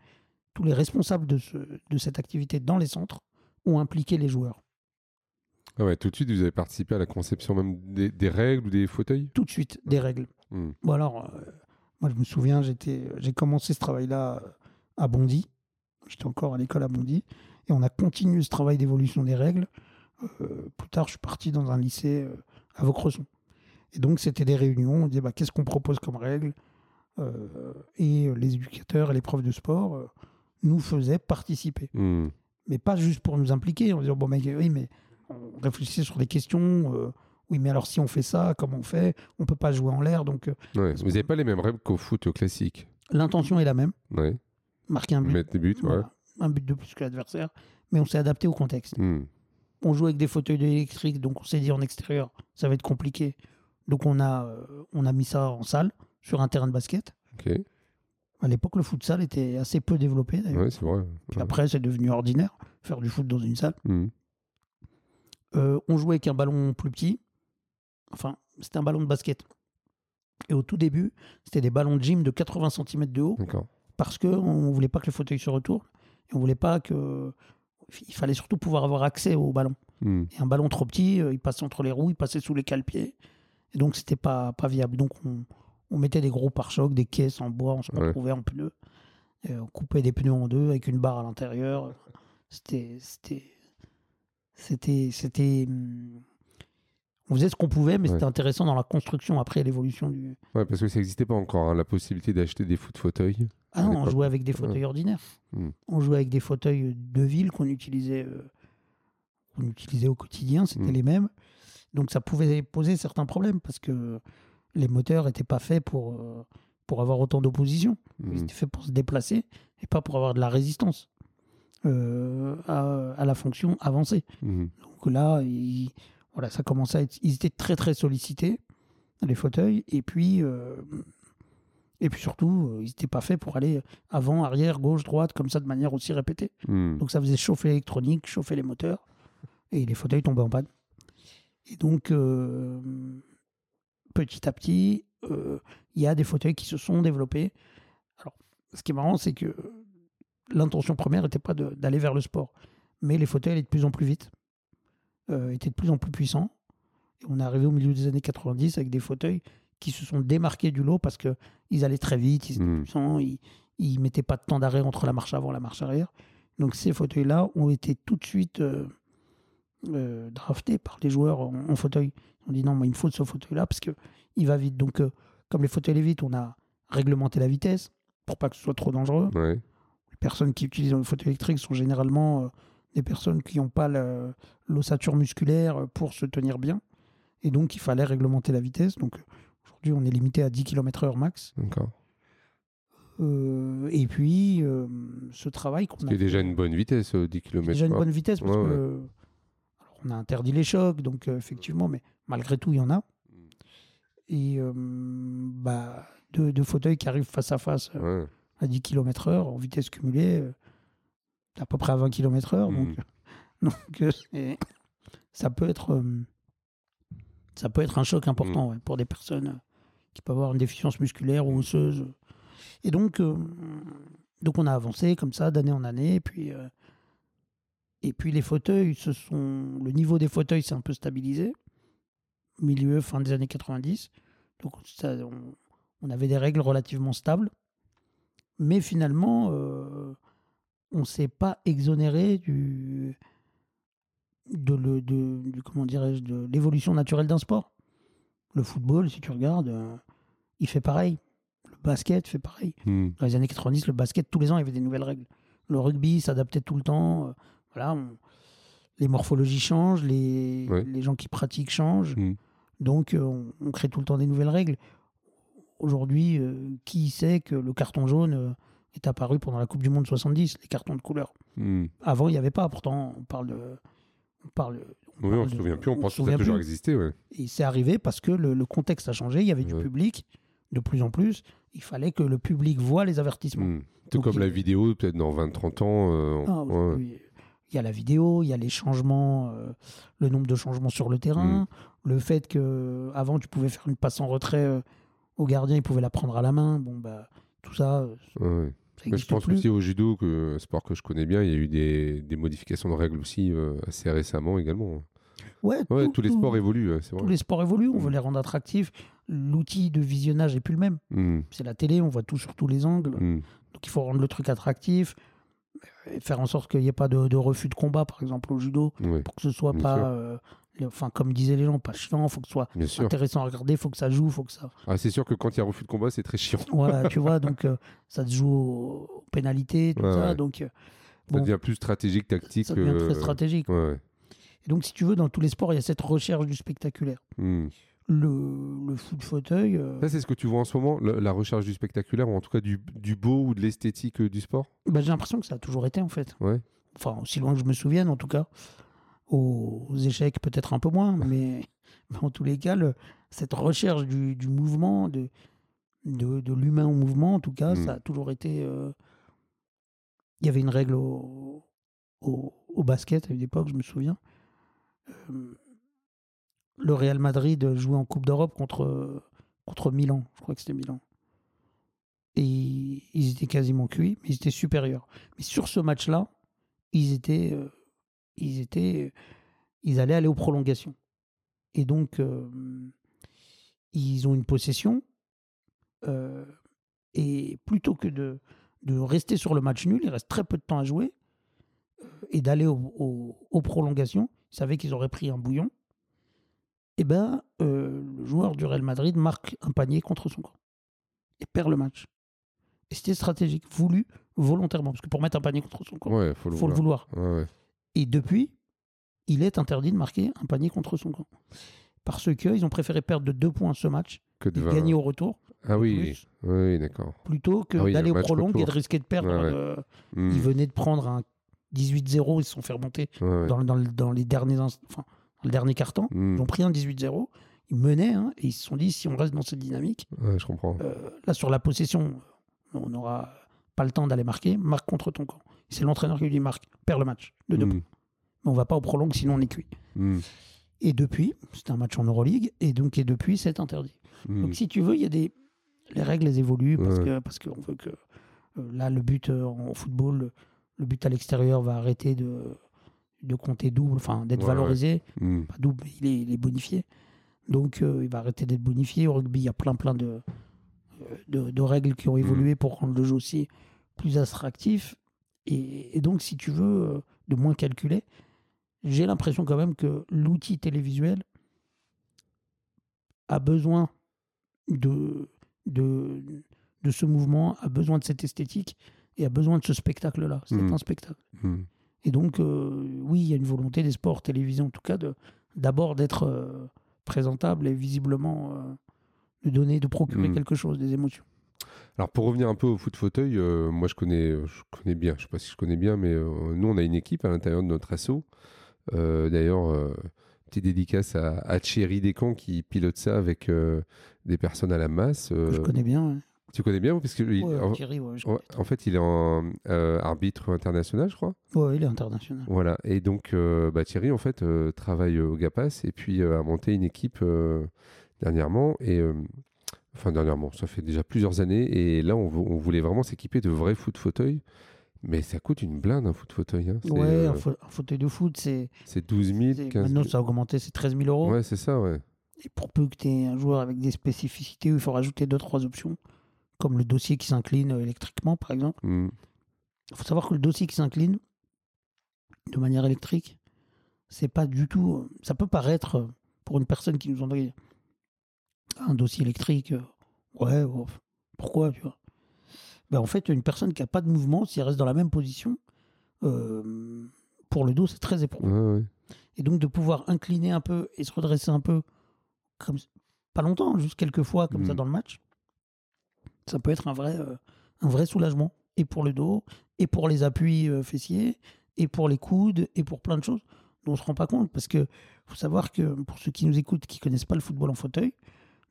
tous les responsables de cette activité dans les centres ont impliqué les joueurs. Ah ouais, tout de suite, vous avez participé à la conception même des, des règles ou des fauteuils? Tout de suite, des règles. Hmm. Bon alors, euh, moi je me souviens, j'ai commencé ce travail-là euh, à Bondy. J'étais encore à l'école à Bondy. Et on a continué ce travail d'évolution des règles. Euh, plus tard, je suis parti dans un lycée à Vaucresson. Et donc, c'était des réunions. On disait, bah, qu'est-ce qu'on propose comme règles Euh, Et les éducateurs et les profs de sport nous faisaient participer. Hmm. Mais pas juste pour nous impliquer, en disant, bon, mec, oui, mais on réfléchissait sur des questions. euh, oui, mais alors si on fait ça, comment on fait? On peut pas jouer en l'air. Donc, euh, Ouais, Vous n'avez pas les mêmes règles qu'au foot classique? l'intention est la même. Ouais. marquer un but, Mettre des buts, ouais. un but de plus que l'adversaire, mais on s'est adapté au contexte. Hmm. On joue avec des fauteuils électriques, donc on s'est dit en extérieur, ça va être compliqué. Donc on a, euh, on a mis ça en salle, sur un terrain de basket. À l'époque, le futsal était assez peu développé d'ailleurs. Ouais, c'est vrai. Puis Ouais. Après, c'est devenu ordinaire, faire du foot dans une salle. Hmm. Euh, on jouait avec un ballon plus petit. Enfin, c'était un ballon de basket. Et au tout début, c'était des ballons de gym de 80 cm de haut. Parce qu'on ne voulait pas que le fauteuil se retourne. Et on voulait pas que. Il fallait surtout pouvoir avoir accès au ballon. Hmm. Et un ballon trop petit, euh, il passait entre les roues, il passait sous les cale-pieds. Et donc, c'était pas, pas viable. Donc, on, on mettait des gros pare-chocs, des caisses en bois, on se Ouais. retrouvait en pneus. Et on coupait des pneus en deux avec une barre à l'intérieur. C'était. C'était. C'était. Hum, on faisait ce qu'on pouvait, mais Ouais. c'était intéressant dans la construction après l'évolution du. Ouais, parce que ça n'existait pas encore, hein, la possibilité d'acheter des foot fauteuils. Ah non, on jouait avec des fauteuils ordinaires. Hmm. On jouait avec des fauteuils de ville qu'on utilisait, euh, qu'on utilisait au quotidien, c'était Hmm. les mêmes. Donc ça pouvait poser certains problèmes parce que les moteurs n'étaient pas faits pour, euh, pour avoir autant d'opposition. Ils étaient faits pour se déplacer et pas pour avoir de la résistance euh, à, à la fonction avancée. Mhm. Donc là, il- voilà, ça commençait à être. Ils étaient très très sollicités, les fauteuils, et puis, euh, et puis surtout, euh, ils n'étaient pas faits pour aller avant, arrière, gauche, droite, comme ça, de manière aussi répétée. Mhm. Donc ça faisait chauffer l'électronique, chauffer les moteurs, et les fauteuils tombaient en panne. Et donc, euh, petit à petit, il y a des fauteuils qui se sont développés. Alors, ce qui est marrant, c'est que l'intention première n'était pas d'aller vers le sport, mais les fauteuils allaient de plus en plus vite, euh, étaient de plus en plus puissants. Et on est arrivé au milieu des années 90 avec des fauteuils qui se sont démarqués du lot parce qu'ils allaient très vite, ils étaient Mhm. puissants, ils ne mettaient pas de temps d'arrêt entre la marche avant et la marche arrière. Donc ces fauteuils-là ont été tout de suite euh, euh, draftés par les joueurs en, en fauteuil. On dit non, mais il me faut ce fauteuil-là parce qu'il va vite. Donc comme les fauteuils allaient vite, on a réglementé la vitesse pour pas que ce soit trop dangereux. Ouais. Les personnes qui utilisent le fauteuil électrique sont généralement euh, des personnes qui n'ont pas l'ossature musculaire pour se tenir bien. Et donc il fallait réglementer la vitesse. Donc euh, aujourd'hui on est limité à 10 km/h max. D'accord. Euh, et puis euh, ce travail qu'on a qui est déjà une bonne vitesse, euh, 10 km. déjà une bonne vitesse parce Ouais, que ouais. euh, alors, on a interdit les chocs, donc euh, effectivement, mais malgré tout, il y en a. Et euh, bah, deux, deux fauteuils qui arrivent face à face euh, Ouais. À 10 km/h en vitesse cumulée, euh, à peu près à 20 km/h. Mhm. Donc, *laughs* donc euh, ça peut être euh, ça peut être un choc important ouais, pour des personnes qui peuvent avoir une déficience musculaire ou osseuse. Et donc, euh, donc on a avancé comme ça d'année en année. Et puis, euh, et puis les fauteuils, se sont, le niveau des fauteuils s'est un peu stabilisé. Milieu, fin des années 90. Donc ça, on, on avait des règles relativement stables. Mais finalement, euh, on ne s'est pas exonéré du, de, le- de- du- comment dirais-je, de l'évolution naturelle d'un sport. Le football, si tu regardes, euh, il fait pareil. Le basket fait pareil. Mhm. Dans les années 90, le basket, tous les ans, il y avait des nouvelles règles. Le rugby s'adaptait tout le temps. euh, voilà, on- les morphologies changent, les, Ouais. les gens qui pratiquent changent. Mhm. Donc, on, on crée tout le temps des nouvelles règles. Aujourd'hui, euh, qui sait que le carton jaune euh, est apparu pendant la Coupe du Monde 70, les cartons de couleur Mhm. Avant, il n'y avait pas. Pourtant, on parle de. On parle, on Oui, on parle se souvient plus, on se pense que ça a toujours existé. Ouais. Et c'est arrivé parce que le, le contexte a changé, il y avait du public de plus en plus. Il fallait que le public voit les avertissements. Mhm. C'est comme il- la vidéo, peut-être dans 20-30 ans. euh, Ah, ouais. Il y a la vidéo, il y a les changements, euh, le nombre de changements sur le terrain, Mm. le fait que avant tu pouvais faire une passe en retrait euh, au gardien, il pouvait la prendre à la main. Bon bah tout ça, euh, Ouais, ça Mais je pense plus. aussi au judo, que, un sport que je connais bien, il y a eu des, des modifications de règles aussi euh, assez récemment également. Ouais, Ouais, tout- tous les sports évoluent, c'est tous vrai. les sports évoluent. On Mm. veut les rendre attractifs. L'outil de visionnage est plus le même. Mhm. C'est la télé, on voit tout sur tous les angles. Mhm. Donc il faut rendre le truc attractif, et faire en sorte qu'il n'y ait pas de, de refus de combat, par exemple au judo, pour que ce soit Bien pas, euh, enfin comme disaient les gens, pas chiant. faut que ce soit bien sûr. intéressant à regarder, faut que ça joue, faut que ça. Ah, c'est sûr que quand il y a refus de combat, c'est très chiant. Voilà, tu vois, *laughs* donc euh, ça se joue aux, aux pénalités, tout Ouais, ça. ouais. Donc, euh, Ça devient plus stratégique, tactique. ça devient euh, très stratégique. Ouais, ouais. Et donc, si tu veux, dans tous les sports, il y a cette recherche du spectaculaire. Mhm. Le, le foot fauteuil, euh, Ça, c'est ce que tu vois en ce moment, la, la recherche du spectaculaire, ou en tout cas du, du beau ou de l'esthétique euh, du sport? Bah, j'ai l'impression que ça a toujours été, en fait. Ouais. Enfin, aussi loin que je me souvienne, en tout cas. Aux, échecs, peut-être un peu moins, mais, mais en tous les cas, le- cette recherche du, du mouvement, de, de, de l'humain au mouvement, en tout cas, ça a toujours été. euh, Il y avait une règle au, au, au basket à une époque, je me souviens. Euh, le Real Madrid jouait en Coupe d'Europe contre, contre Milan. Je crois que c'était Milan. Et ils étaient quasiment cuits, mais ils étaient supérieurs. Mais sur ce match-là, ils étaient, euh, ils étaient, ils allaient aller aux prolongations. Et donc, euh, ils ont une possession. euh, et plutôt que de, de rester sur le match nul, il reste très peu de temps à jouer, euh, et d'aller au- au- aux prolongations, ils savaient qu'ils auraient pris un bouillon. eh ben, le joueur du Real Madrid marque un panier contre son camp et perd le match. Et c'était stratégique, voulu volontairement, parce que pour mettre un panier contre son camp, il Ouais, faut le faut le vouloir. vouloir. Ouais, ouais. Et depuis, il est interdit de marquer un panier contre son camp. Parce qu'ils ont préféré perdre de deux points ce match Que de et gagner au retour, Ah oui, d'accord. plutôt que Ah oui, d'aller le au prolong et de risquer de perdre. Ouais. euh, Hmm. Ils venaient de prendre un 18-0, ils se sont fait remonter ouais. dans, dans le- dans les derniers inst- enfin, dans le dernier quart-temps. Hmm. Ils ont pris un 18-0, ils menaient, hein, et ils se sont dit si on reste dans cette dynamique, Ouais, je comprends. euh, là sur la possession, on n'aura pas le temps d'aller marquer, marque contre ton camp. C'est l'entraîneur qui lui dit marque, perd le match de deux Hmm. points. Mais on va pas au prolong sinon on est cuit. Hmm. Et depuis, c'était un match en Euroleague, et donc et depuis c'est interdit. Hmm. Donc si tu veux, il y a des les règles elles évoluent parce Ouais. que parce qu'on veut que euh, là le but euh, en football, le, le but à l'extérieur va arrêter de de compter double, enfin d'être Ouais, valorisé, pas double, mais il est, il est bonifié. Donc euh, il va arrêter d'être bonifié. Au rugby, il y a plein plein de de, de règles qui ont évolué pour rendre le jeu aussi plus attractif. Et, et donc si tu veux euh, de moins calculer, j'ai l'impression quand même que l'outil télévisuel a besoin de, de, de ce mouvement, a besoin de cette esthétique et a besoin de ce spectacle-là. C'est Mhm. un spectacle. Hmm. Et donc, euh, oui, il y a une volonté des sports télévisés, en tout cas, d'abord d'être euh, présentable et visiblement de donner, de procurer Mhm. quelque chose, des émotions. Alors pour revenir un peu au foot fauteuil, euh, moi je connais, je connais bien, je sais pas si je connais bien, mais euh, nous on a une équipe à l'intérieur de notre asso. Euh, D'ailleurs, euh, petite dédicace à, à Thierry Descamps qui pilote ça avec euh, des personnes à la masse. euh, je connais bien. ouais. Tu connais bien parce que Ouais, en, Thierry, ouais, je- ouais, en fait il est en euh, arbitre international, je crois. ouais, il est international. Voilà. Et donc euh, bah, Thierry en fait euh, travaille au GAPAS et puis euh, a monté une équipe euh, dernièrement et euh, enfin dernièrement, ça fait déjà plusieurs années et là on, vou- on voulait vraiment s'équiper de vrais foot fauteuils. Mais ça coûte une blinde un foot fauteuil. Hein. Ouais, euh, un, fa- un fauteuil de foot, c'est. c'est 12 000, c'est- 15 Maintenant, 000. ça a augmenté, c'est 13 000 euros. Ouais, c'est ça, ouais. Et pour peu que tu aies un joueur avec des spécificités où il faut rajouter deux, trois options, comme le dossier qui s'incline euh, électriquement, par exemple. Mm. Il faut savoir que le dossier qui s'incline de manière électrique, c'est pas du tout. Ça peut paraître, pour une personne qui nous entendrait, un dossier électrique, euh, ouais, pourquoi, tu vois ben, En fait, une personne qui n'a pas de mouvement, si elle reste dans la même position, euh, pour le dos, c'est très éprouvant. Ouais, ouais. Et donc de pouvoir incliner un peu et se redresser un peu, comme, pas longtemps, juste quelques fois comme ça Mm. dans le match, ça peut être un vrai, euh, un vrai soulagement. Et pour le dos, et pour les appuis euh, fessiers, et pour les coudes, et pour plein de choses dont on ne se rend pas compte. Parce que faut savoir que pour ceux qui nous écoutent, qui connaissent pas le football en fauteuil,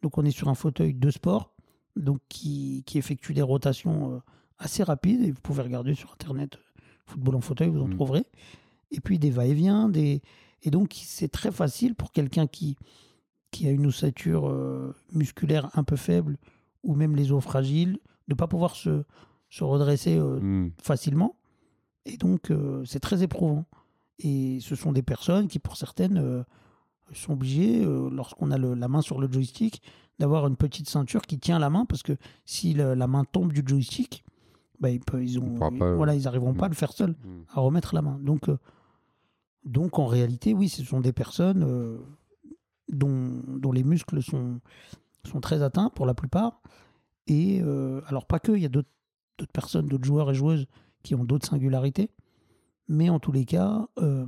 donc on est sur un fauteuil de sport, donc qui, qui effectue des rotations euh, assez rapides. Et vous pouvez regarder sur Internet euh, football en fauteuil, vous en Mm. trouverez. Et puis des va-et-vient, des... et donc c'est très facile pour quelqu'un qui, qui a une ossature euh, musculaire un peu faible ou même les os fragiles, de ne pas pouvoir se, se redresser euh, Mm. facilement. Et donc, euh, c'est très éprouvant. Et ce sont des personnes qui, pour certaines, sont obligées, euh, lorsqu'on a le- la main sur le joystick, d'avoir une petite ceinture qui tient la main, parce que si le- la main tombe du joystick, bah, ils, peuvent- ils, ont, pourra pas, voilà, ils n'arriveront mm. pas à le faire seuls, Mm. à remettre la main. Donc, euh, donc en réalité, oui, ce sont des personnes euh, dont, dont les muscles sont, sont très atteints pour la plupart. Et euh, alors, pas que, il y a d'autres d'autres personnes, d'autres joueurs et joueuses qui ont d'autres singularités. Mais en tous les cas, euh,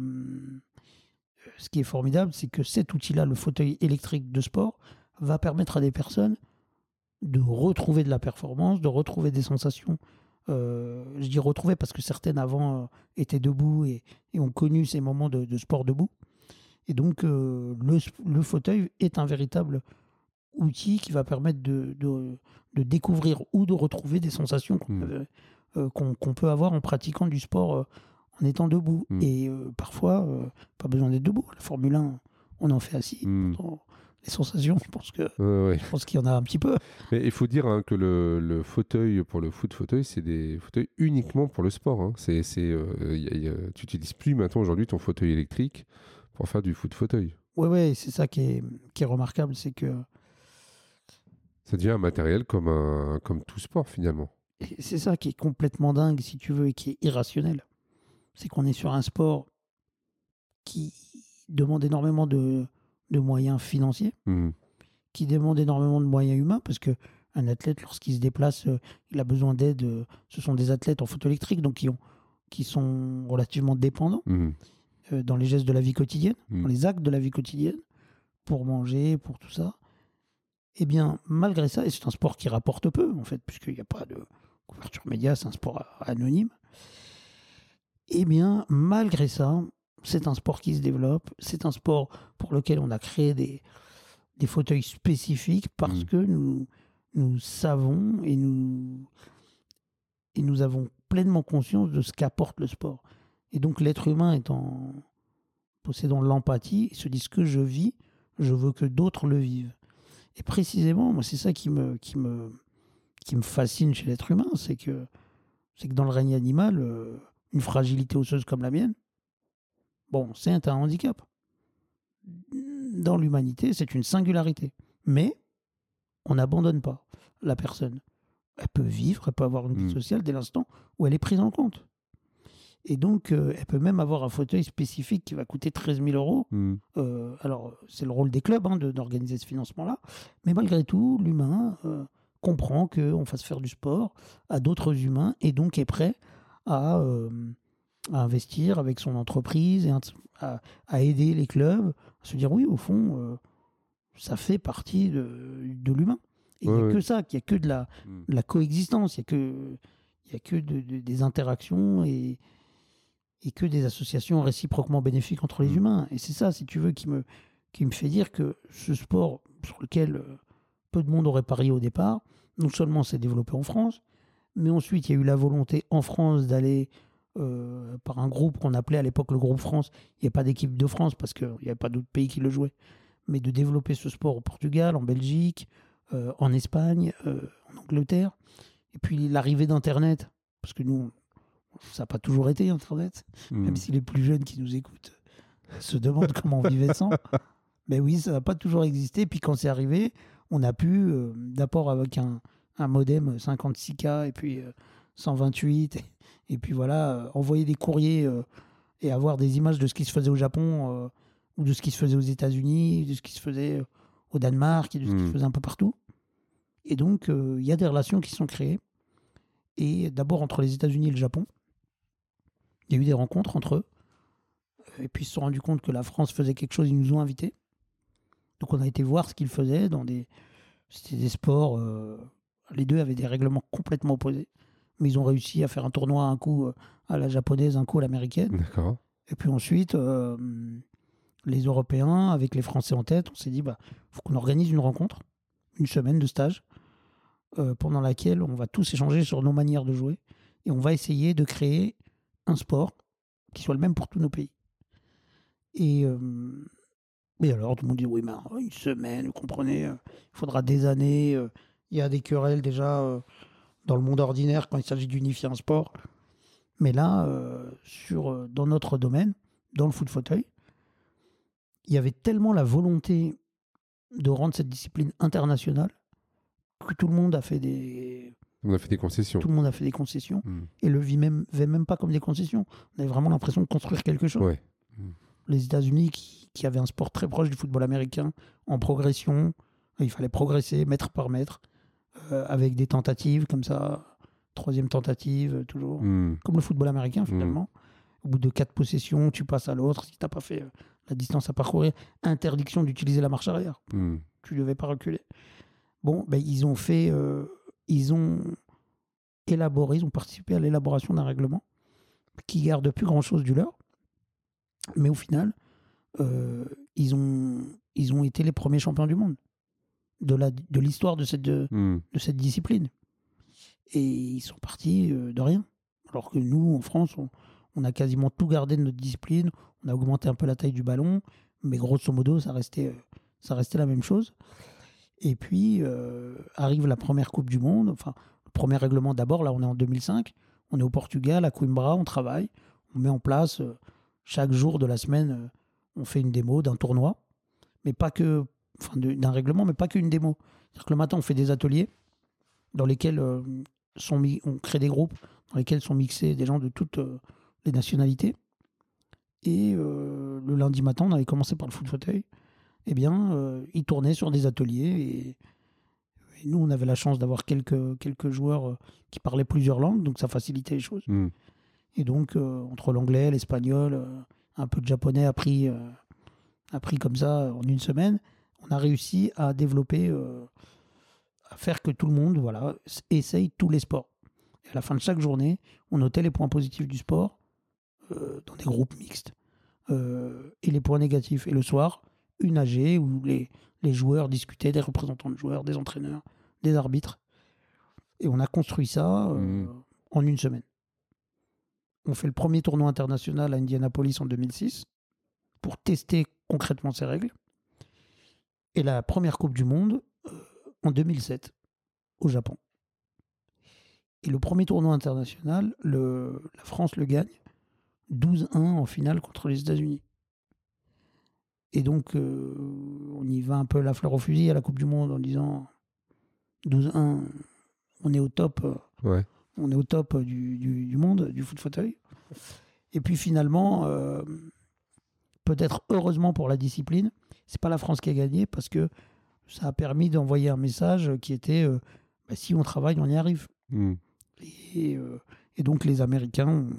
ce qui est formidable, c'est que cet outil-là, le fauteuil électrique de sport, va permettre à des personnes de retrouver de la performance, de retrouver des sensations. Euh, je dis retrouver parce que certaines avant euh, étaient debout et, et ont connu ces moments de, de sport debout. Et donc, euh, le, le fauteuil est un véritable outil qui va permettre de, de, de découvrir ou de retrouver des sensations qu'on Mm. euh, qu'on peut avoir en pratiquant du sport en étant debout. Mm. Et euh, parfois, euh, pas besoin d'être debout. La Formule 1, on en fait assis. Mm. Les sensations, je pense que ouais. je pense qu'il y en a un petit peu. Mais il faut dire hein, que le, le fauteuil pour le foot fauteuil, c'est des fauteuils uniquement pour le sport. hein. C'est, c'est, euh, tu n'utilises plus maintenant aujourd'hui ton fauteuil électrique pour faire du foot fauteuil. Ouais, ouais, c'est ça qui est, qui est remarquable, c'est que Ça devient un matériel comme, un, comme tout sport finalement. et c'est ça qui est complètement dingue, si tu veux, et qui est irrationnel. C'est qu'on est sur un sport qui demande énormément de, de moyens financiers, Hmm. qui demande énormément de moyens humains, parce que un athlète, lorsqu'il se déplace, euh, il a besoin d'aide. euh, ce sont des athlètes en photo électrique, donc qui, ont, qui sont relativement dépendants Hmm. euh, dans les gestes de la vie quotidienne, Mm. dans les actes de la vie quotidienne, pour manger, pour tout ça. Eh bien, malgré ça, et c'est un sport qui rapporte peu, en fait, puisqu'il n'y a pas de couverture média, c'est un sport anonyme. Eh bien, malgré ça, c'est un sport qui se développe, c'est un sport pour lequel on a créé des, des fauteuils spécifiques parce Mm. que nous, nous savons et nous, et nous avons pleinement conscience de ce qu'apporte le sport. Et donc l'être humain étant possédant l'empathie, il se dit ce que je vis, je veux que d'autres le vivent. Et précisément, moi c'est ça qui me, qui me, qui me fascine chez l'être humain, c'est que, c'est que dans le règne animal, euh, une fragilité osseuse comme la mienne, bon, c'est un handicap. Dans l'humanité, c'est une singularité. Mais on n'abandonne pas la personne. Elle peut vivre, elle peut avoir une vie Mm. sociale dès l'instant où elle est prise en compte. Et donc, euh, elle peut même avoir un fauteuil spécifique qui va coûter 13 000 euros. Hmm. Euh, alors, c'est le rôle des clubs hein, de- d'organiser ce financement-là. Mais malgré tout, l'humain euh, comprend qu'on fasse faire du sport à d'autres humains et donc est prêt à, euh, à investir avec son entreprise et à, aider les clubs à se dire oui, au fond, euh, ça fait partie de, de l'humain. Et il n'y a ouais. que ça, qu'il n'y a que de la, Hmm. de la coexistence, il n'y a que, il y a que de- de- des interactions et, et que des associations réciproquement bénéfiques entre les Mm. humains. Et c'est ça, si tu veux, qui me, qui me fait dire que ce sport sur lequel euh, peu de monde aurait parié au départ, non seulement s'est développé en France, mais ensuite il y a eu la volonté en France d'aller euh, par un groupe qu'on appelait à l'époque le groupe France. Il n'y avait pas d'équipe de France parce qu'il n'y avait pas d'autres pays qui le jouaient, mais de développer ce sport au Portugal, en Belgique, euh, en Espagne, euh, en Angleterre. Et puis l'arrivée d'Internet, parce que nous, ça n'a pas toujours été Internet, Hmm. même si les plus jeunes qui nous écoutent se demandent comment on vivait sans. *laughs* Mais oui, ça n'a pas toujours existé. Puis quand c'est arrivé, on a pu, d'abord avec un, un modem 56K et puis euh, 128, et, et puis voilà, euh, envoyer des courriers euh, et avoir des images de ce qui se faisait au Japon euh, ou de ce qui se faisait aux États-Unis, de ce qui se faisait euh, au Danemark et de ce qui se faisait un peu partout. Et donc, euh, il y a des relations qui sont créées. Et d'abord entre les États-Unis et le Japon, il y a eu des rencontres entre eux. Et puis ils se sont rendus compte que la France faisait quelque chose, ils nous ont invités. Donc on a été voir ce qu'ils faisaient dans des. C'était des sports. euh, Les deux avaient des règlements complètement opposés. Mais ils ont réussi à faire un tournoi un coup euh, à la japonaise, un coup à l'américaine. D'accord. Et puis ensuite, euh, les Européens, avec les Français en tête, on s'est dit, bah, faut qu'on organise une rencontre, une semaine de stage, euh, pendant laquelle on va tous échanger sur nos manières de jouer et on va essayer de créer un sport qui soit le même pour tous nos pays. Et, euh, et alors, tout le monde dit, oui, mais une semaine, vous comprenez, il faudra des années. Il y a des querelles déjà euh, dans le monde ordinaire quand il s'agit d'unifier un sport. Mais là, euh, sur, euh, dans notre domaine, dans le foot fauteuil, il y avait tellement la volonté de rendre cette discipline internationale que tout le monde a fait des, On a fait des concessions. tout le monde a fait des concessions Hmm. et le vit même, vit même pas comme des concessions. On avait vraiment l'impression de construire quelque chose. Ouais. Les États-Unis, qui, qui avaient un sport très proche du football américain, en progression, il fallait progresser mètre par mètre, euh, avec des tentatives comme ça, troisième tentative, euh, toujours Hmm. comme le football américain finalement. Au bout de quatre possessions, tu passes à l'autre. Si tu n'as pas fait euh, la distance à parcourir, interdiction d'utiliser la marche arrière. Hmm. Tu ne devais pas reculer. Bon, ben, ils ont fait, euh, ils ont élaboré, ils ont participé à l'élaboration d'un règlement qui garde plus grand-chose du leur. Mais au final, euh, ils, ont, ils ont été les premiers champions du monde de la- de l'histoire de cette, de, Hmm. de cette discipline. Et ils sont partis euh, de rien. Alors que nous, en France, on, on a quasiment tout gardé de notre discipline. On a augmenté un peu la taille du ballon, mais grosso modo, ça restait, euh, ça restait la même chose. Et puis euh, arrive la première Coupe du Monde. Enfin, le premier règlement d'abord, là, on est en 2005. On est au Portugal, à Coimbra, on travaille. On met en place euh, chaque jour de la semaine, euh, on fait une démo d'un tournoi. Mais pas que, enfin, d'un règlement, mais pas qu'une démo. C'est-à-dire que le matin, on fait des ateliers dans lesquels euh, sont mis, on crée des groupes dans lesquels sont mixés des gens de toutes euh, les nationalités. Et euh, le lundi matin, on avait commencé par le foot fauteuil. eh bien, ils tournaient sur des ateliers et, et nous, on avait la chance d'avoir quelques, quelques joueurs qui parlaient plusieurs langues, donc ça facilitait les choses. Hmm. Et donc, entre l'anglais, l'espagnol, un peu de japonais appris, appris comme ça en une semaine, on a réussi à développer, euh, à faire que tout le monde voilà, essaye tous les sports. Et à la fin de chaque journée, on notait les points positifs du sport euh, dans des groupes mixtes euh, et les points négatifs. Et le soir, une AG où les, les joueurs discutaient, des représentants de joueurs, des entraîneurs, des arbitres. Et on a construit ça Mhm. en une semaine. On fait le premier tournoi international à Indianapolis en 2006 pour tester concrètement ces règles. Et la première Coupe du Monde euh, en 2007 au Japon. Et le premier tournoi international, le, la France le gagne 12-1 en finale contre les États-Unis. Et donc, euh, on y va un peu la fleur au fusil à la Coupe du Monde en disant 12-1, on est au top. Ouais. on est au top du, du- du monde, du foot fauteuil. Et puis finalement, euh, peut-être heureusement pour la discipline, c'est pas la France qui a gagné parce que ça a permis d'envoyer un message qui était euh, bah, si on travaille, on y arrive. Hmm. Et, euh, et donc les Américains ont,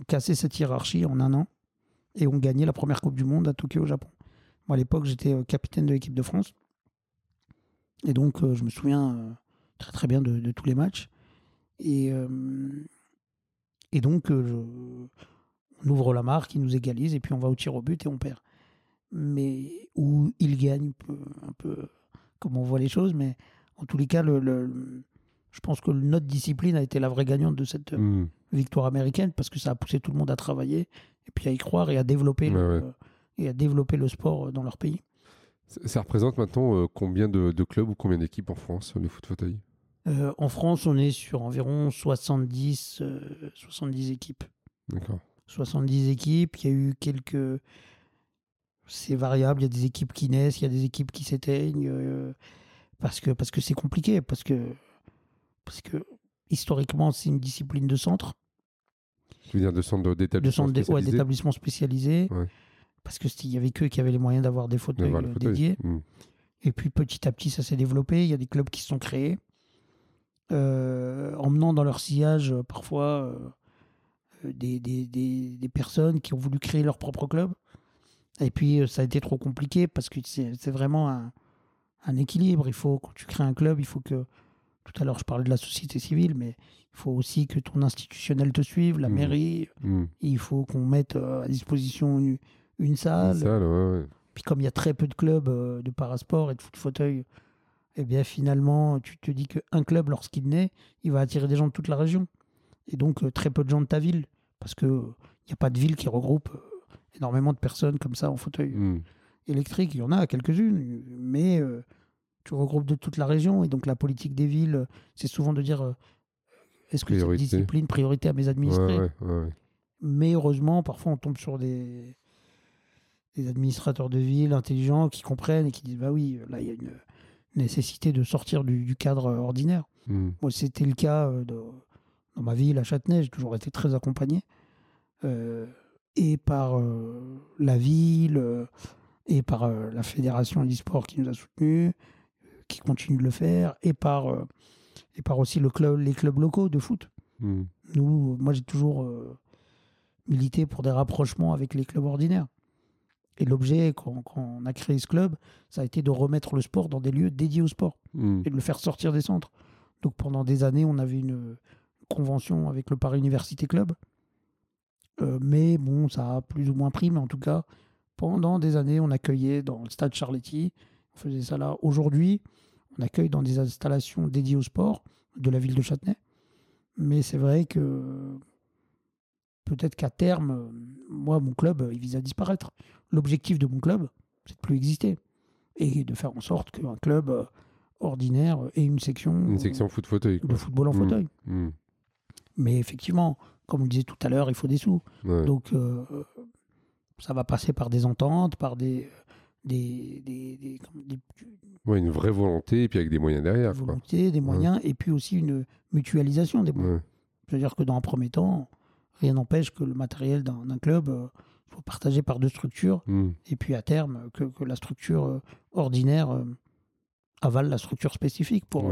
ont cassé cette hiérarchie en un an et ont gagné la première Coupe du Monde à Tokyo au Japon. Moi à l'époque j'étais euh, capitaine de l'équipe de France et donc euh, je me souviens très très bien de, de tous les matchs. Et, et donc je- on ouvre la marque, ils nous égalisent et puis on va au tir au but et on perd. Mais où ils gagnent un peu, comme on voit les choses, mais en tous les cas le- le, je pense que notre discipline a été la vraie gagnante de cette euh, Hmm. victoire américaine parce que ça a poussé tout le monde à travailler et puis à y croire et à développer, Ouais, le, ouais. et à développer le sport dans leur pays. Ça représente maintenant euh, combien de, de clubs ou combien d'équipes en France, le foot fauteuil Euh, en France, on est sur environ 70, euh, 70 équipes. D'accord. 70 équipes, il y a eu quelques... C'est variable, il y a des équipes qui naissent, il y a des équipes qui s'éteignent, euh, parce que parce que c'est compliqué, parce que, parce que historiquement, c'est une discipline de centre. Tu veux dire de centres de d'établissement d'é- ouais. Ouais. Parce que il y avait qu'eux qui avaient les moyens d'avoir des fauteuils euh, dédiés. Hmm. Et puis petit à petit, ça s'est développé. Il y a des clubs qui se sont créés, euh, emmenant dans leur sillage parfois des, des- des- des personnes qui ont voulu créer leur propre club. Et puis euh, ça a été trop compliqué parce que c'est vraiment un, un équilibre. Il faut, quand tu crées un club, il faut que. Tout à l'heure, je parlais de la société civile, mais il faut aussi que ton institutionnel te suive, la Mhm. mairie. Hmm. Il faut qu'on mette euh, à disposition une, une Une salle. salle, ouais, ouais. Puis comme il y a très peu de clubs euh, de parasport et de foot fauteuil, eh bien finalement, tu te dis qu'un club, lorsqu'il naît, il va attirer des gens de toute la région. Et donc très peu de gens de ta ville. Parce qu'il n'y a pas de ville qui regroupe énormément de personnes comme ça en fauteuil Hmm. électrique. Il y en a quelques-unes, mais euh, tu regroupes de toute la région. Et donc la politique des villes, euh, c'est souvent de dire euh, est-ce que Priorité. discipline priorité à mes administrés? Ouais, ouais, ouais, ouais. mais heureusement, parfois, on tombe sur des, des administrateurs de ville intelligents qui comprennent et qui disent Bah oui, là, il y a une nécessité de sortir du, du cadre ordinaire. Hmm. Moi, c'était le cas de- dans ma ville à Châtenay. J'ai toujours été très accompagné. euh, et par euh, la ville, euh, et par euh, la fédération e-sport qui nous a soutenus, qui continue de le faire, et par, euh, et par aussi le club, les clubs locaux de foot. Hmm. Nous, moi, j'ai toujours milité pour des rapprochements avec les clubs ordinaires. Et l'objet, quand, quand on a créé ce club, ça a été de remettre le sport dans des lieux dédiés au sport Hmm. et de le faire sortir des centres. Donc pendant des années, on avait une convention avec le Paris Université Club. Euh, mais bon, ça a plus ou moins pris. Mais en tout cas, pendant des années, on accueillait dans le stade Charletti. On faisait ça là. Aujourd'hui, on accueille dans des installations dédiées au sport de la ville de Châtenay. Mais c'est vrai que peut-être qu'à terme, euh, moi, mon club, euh, il vise à disparaître. L'objectif de mon club, c'est de plus exister. Et de faire en sorte qu'un club euh, ordinaire ait une section, Une euh, section foot fauteuil. de football en Mm. fauteuil. Hmm. Mais effectivement, comme on le disait tout à l'heure, il faut des sous. Ouais. Donc, euh, ça va passer par des ententes, par des, des, des, des- comme des Ouais, une vraie volonté et puis avec des moyens derrière. Quoi. volontés, des moyens, et puis aussi une mutualisation des moyens. C'est-à-dire que dans un premier temps, rien n'empêche que le matériel d'un club euh, soit partagé par deux structures, Hmm. et puis à terme, que, que la structure euh, ordinaire avale la structure spécifique. Pour.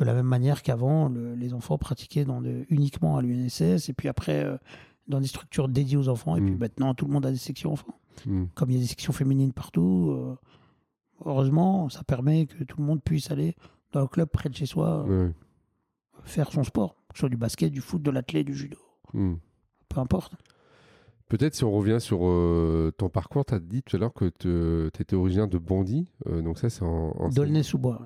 De la même manière qu'avant, le- les enfants pratiquaient dans de- uniquement à l'UNSS, et puis après, euh, dans des structures dédiées aux enfants, et puis Mm. maintenant, tout le monde a des sections enfants. Hmm. Comme il y a des sections féminines partout, euh, heureusement, ça permet que tout le monde puisse aller dans le club près de chez soi, euh, faire son sport, que ce soit du basket, du foot, de l'athlète, du judo, Hmm. peu importe. Peut-être si on revient sur euh, ton parcours, tu as dit tout à l'heure que tu étais originaire de Bondy. euh, donc ça, c'est en, en. D'aulnay-sous-Bois.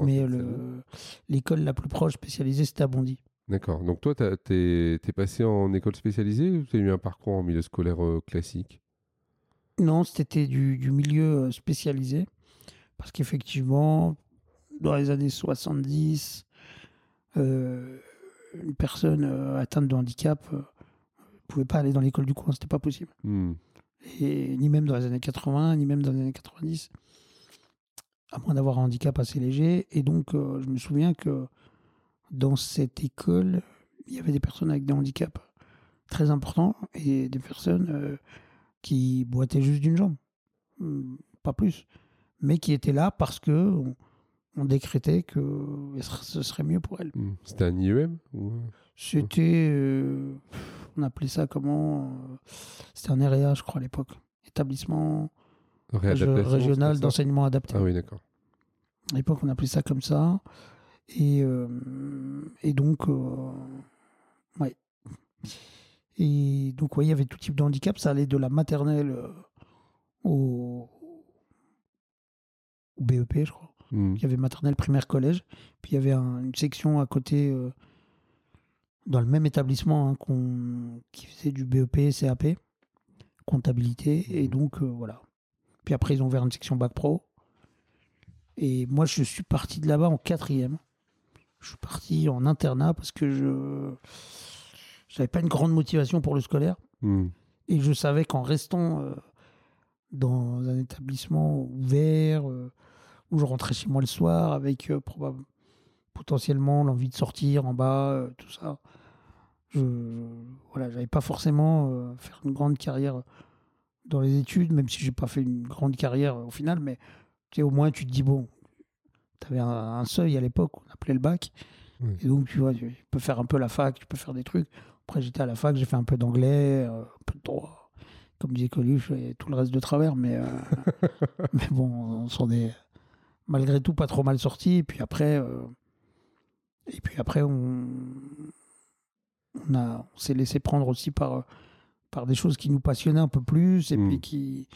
en Mais le- l'école la plus proche spécialisée, c'était à Bondy. D'accord. Donc toi, t'es es passé en école spécialisée ou tu as eu un parcours en milieu scolaire euh, classique? Non, c'était du, du milieu euh, spécialisé. Parce qu'effectivement, dans les années 70, euh, une personne euh, atteinte de handicap pouvait pas aller dans l'école du coin, c'était pas possible. Hmm. Et ni même dans les années 80, ni même dans les années 90, à moins d'avoir un handicap assez léger. Et donc, euh, je me souviens que dans cette école, il y avait des personnes avec des handicaps très importants et des personnes euh, qui boitaient juste d'une jambe, Hmm, pas plus, mais qui étaient là parce que on, on décrétait que ce serait mieux pour elles. Hmm. C'était un IEM ou... C'était. euh, on appelait ça comment euh, C'était un REA, je crois, à l'époque. Établissement Réadaptation, régional d'enseignement adapté. Ah oui, d'accord. À l'époque, on appelait ça comme ça. Et, euh, et donc. euh, ouais. Et donc, ouais, il y avait tout type de handicap. Ça allait de la maternelle au, au BEP, je crois. Hmm. Il y avait maternelle, primaire, collège. Puis il y avait un- une section à côté, euh, dans le même établissement, hein, qu'on- qui faisait du BEP, CAP, comptabilité. Et donc, euh, voilà. Puis après, ils ont ouvert une section bac pro. Et moi, je suis parti de là-bas en quatrième. Je suis parti en internat parce que je n'avais pas une grande motivation pour le scolaire. Hmm. Et je savais qu'en restant euh, dans un établissement ouvert, euh, où je rentrais chez moi le soir avec euh, probab- potentiellement l'envie de sortir en bas, euh, tout ça, je voilà, j'avais pas forcément euh, faire une grande carrière dans les études, même si j'ai pas fait une grande carrière euh, au final, mais tu sais, au moins tu te dis bon, tu avais un, un seuil à l'époque, on appelait le bac, Oui. et donc tu vois, tu peux faire un peu la fac, tu peux faire des trucs. Après j'étais à la fac, j'ai fait un peu d'anglais, euh, un peu de droit comme disait Coluche, et tout le reste de travers, mais, euh, *laughs* mais bon, on s'en est malgré tout pas trop mal sorti. Et puis après, euh, et puis après on, on, a, on s'est laissé prendre aussi par, par des choses qui nous passionnaient un peu plus, et Mm. puis qui,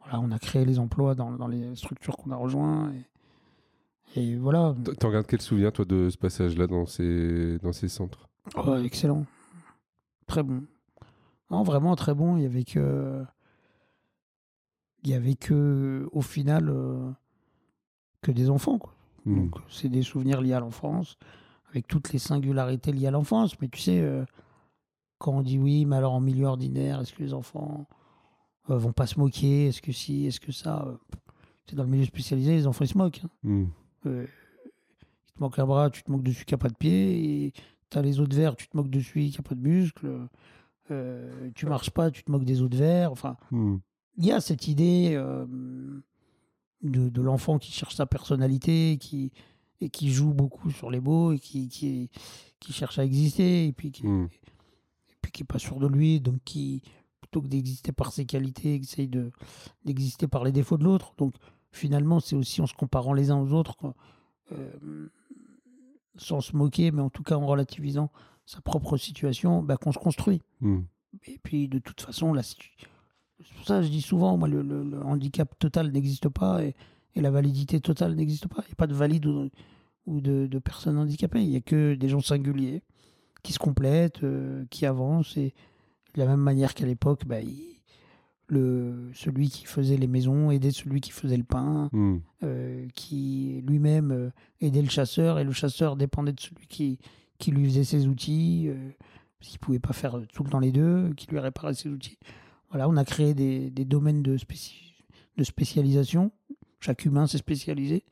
voilà, on a créé les emplois dans, dans les structures qu'on a rejoints. Et, et voilà, T'en gardes quel souvenir, toi, de ce passage-là dans ces, dans ces centres? Oh, excellent. Très bon. Non, vraiment très bon. Il y avait que. Il y avait que, au final, euh, que des enfants. Quoi. Hmm. Donc, c'est des souvenirs liés à l'enfance, avec toutes les singularités liées à l'enfance. Mais tu sais, euh, quand on dit oui, mais alors en milieu ordinaire, est-ce que les enfants euh, vont pas se moquer? Est-ce que si Est-ce que ça? Euh, C'est dans le milieu spécialisé, les enfants ils se moquent. hein. Hmm. Euh, il te manque un bras, tu te moques dessus qu'il n'y a pas de pied. Et t'as les autres verres, tu te moques dessus qu'il n'y a pas de muscles. Euh, tu marches pas, tu te moques des autres verres. Enfin, Hmm. il y a cette idée de, de l'enfant qui cherche sa personnalité, qui, et qui joue beaucoup sur les mots, et qui, qui, qui cherche à exister, et puis qui et puis qui n'est pas sûr de lui, donc qui, plutôt que d'exister par ses qualités, essaye de, d'exister par les défauts de l'autre. Donc finalement, c'est aussi en se comparant les uns aux autres, quoi, euh, sans se moquer, mais en tout cas en relativisant sa propre situation, bah, qu'on se construit. Hmm. Et puis de toute façon, la c'est pour ça que je dis souvent, moi, le, le- le handicap total n'existe pas et, et la validité totale n'existe pas. Il n'y a pas de valide ou, ou de, de personnes handicapées. Il n'y a que des gens singuliers qui se complètent, euh, qui avancent. Et de la même manière qu'à l'époque, bah, il- le, celui qui faisait les maisons aidait celui qui faisait le pain, Hmm. euh, qui lui-même euh, aidait le chasseur et le chasseur dépendait de celui qui, qui lui faisait ses outils, euh, parce qu'il ne pouvait pas faire tout le temps les deux, qui lui réparait ses outils. Voilà, on a créé des, des domaines de, spéci- de spécialisation. Chaque humain s'est spécialisé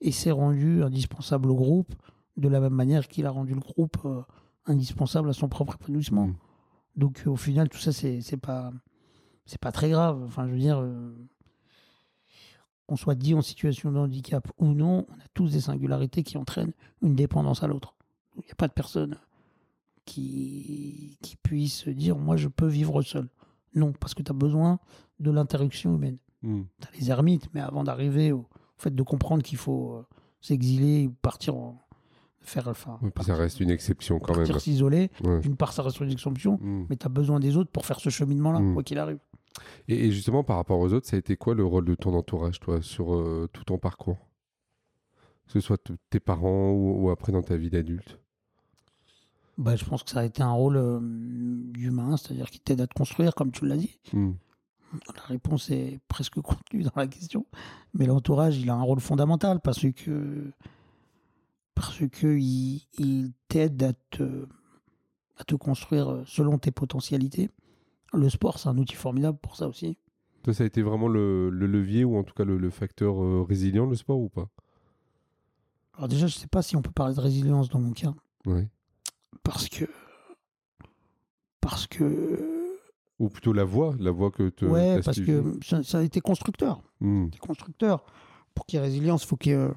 et s'est rendu indispensable au groupe de la même manière qu'il a rendu le groupe euh, indispensable à son propre épanouissement. Mm. Donc au final, tout ça, c'est pas, c'est pas très grave. Enfin, je veux dire, euh, qu'on soit dit en situation de handicap ou non, on a tous des singularités qui entraînent une dépendance à l'autre. Il n'y a pas de personne qui, qui puisse dire moi je peux vivre seul. Non, parce que tu as besoin de l'interruption humaine. Hmm. Tu as les ermites, mais avant d'arriver au, au fait de comprendre qu'il faut euh, s'exiler ou partir en, faire enfin ça reste une exception quand même. partir s'isoler, Ouais. d'une part ça reste une exception, Hmm. mais tu as besoin des autres pour faire ce cheminement-là, Mm. quoi qu'il arrive. Et, et justement, par rapport aux autres, ça a été quoi le rôle de ton entourage, toi, sur euh, tout ton parcours? Que ce soit tes parents ou, ou après dans ta vie d'adulte? Bah, je pense que ça a été un rôle euh, humain, c'est-à-dire qui t'aide à te construire, comme tu l'as dit. Hmm. La réponse est presque contenue dans la question. Mais l'entourage, il a un rôle fondamental parce que, parce que il, il t'aide à te, à te construire selon tes potentialités. Le sport, c'est un outil formidable pour ça aussi. Toi, ça a été vraiment le, le levier ou en tout cas le, le facteur euh, résilient, le sport ou pas? Alors déjà, je sais pas si on peut parler de résilience dans mon cas, Ouais. parce que, parce que, Ou plutôt la voix, la voix que te. ouais, parce que ça, ça a été constructeur. Hmm. Des constructeurs. Pour qu'il y ait résilience, il faut qu'il y ait. euh,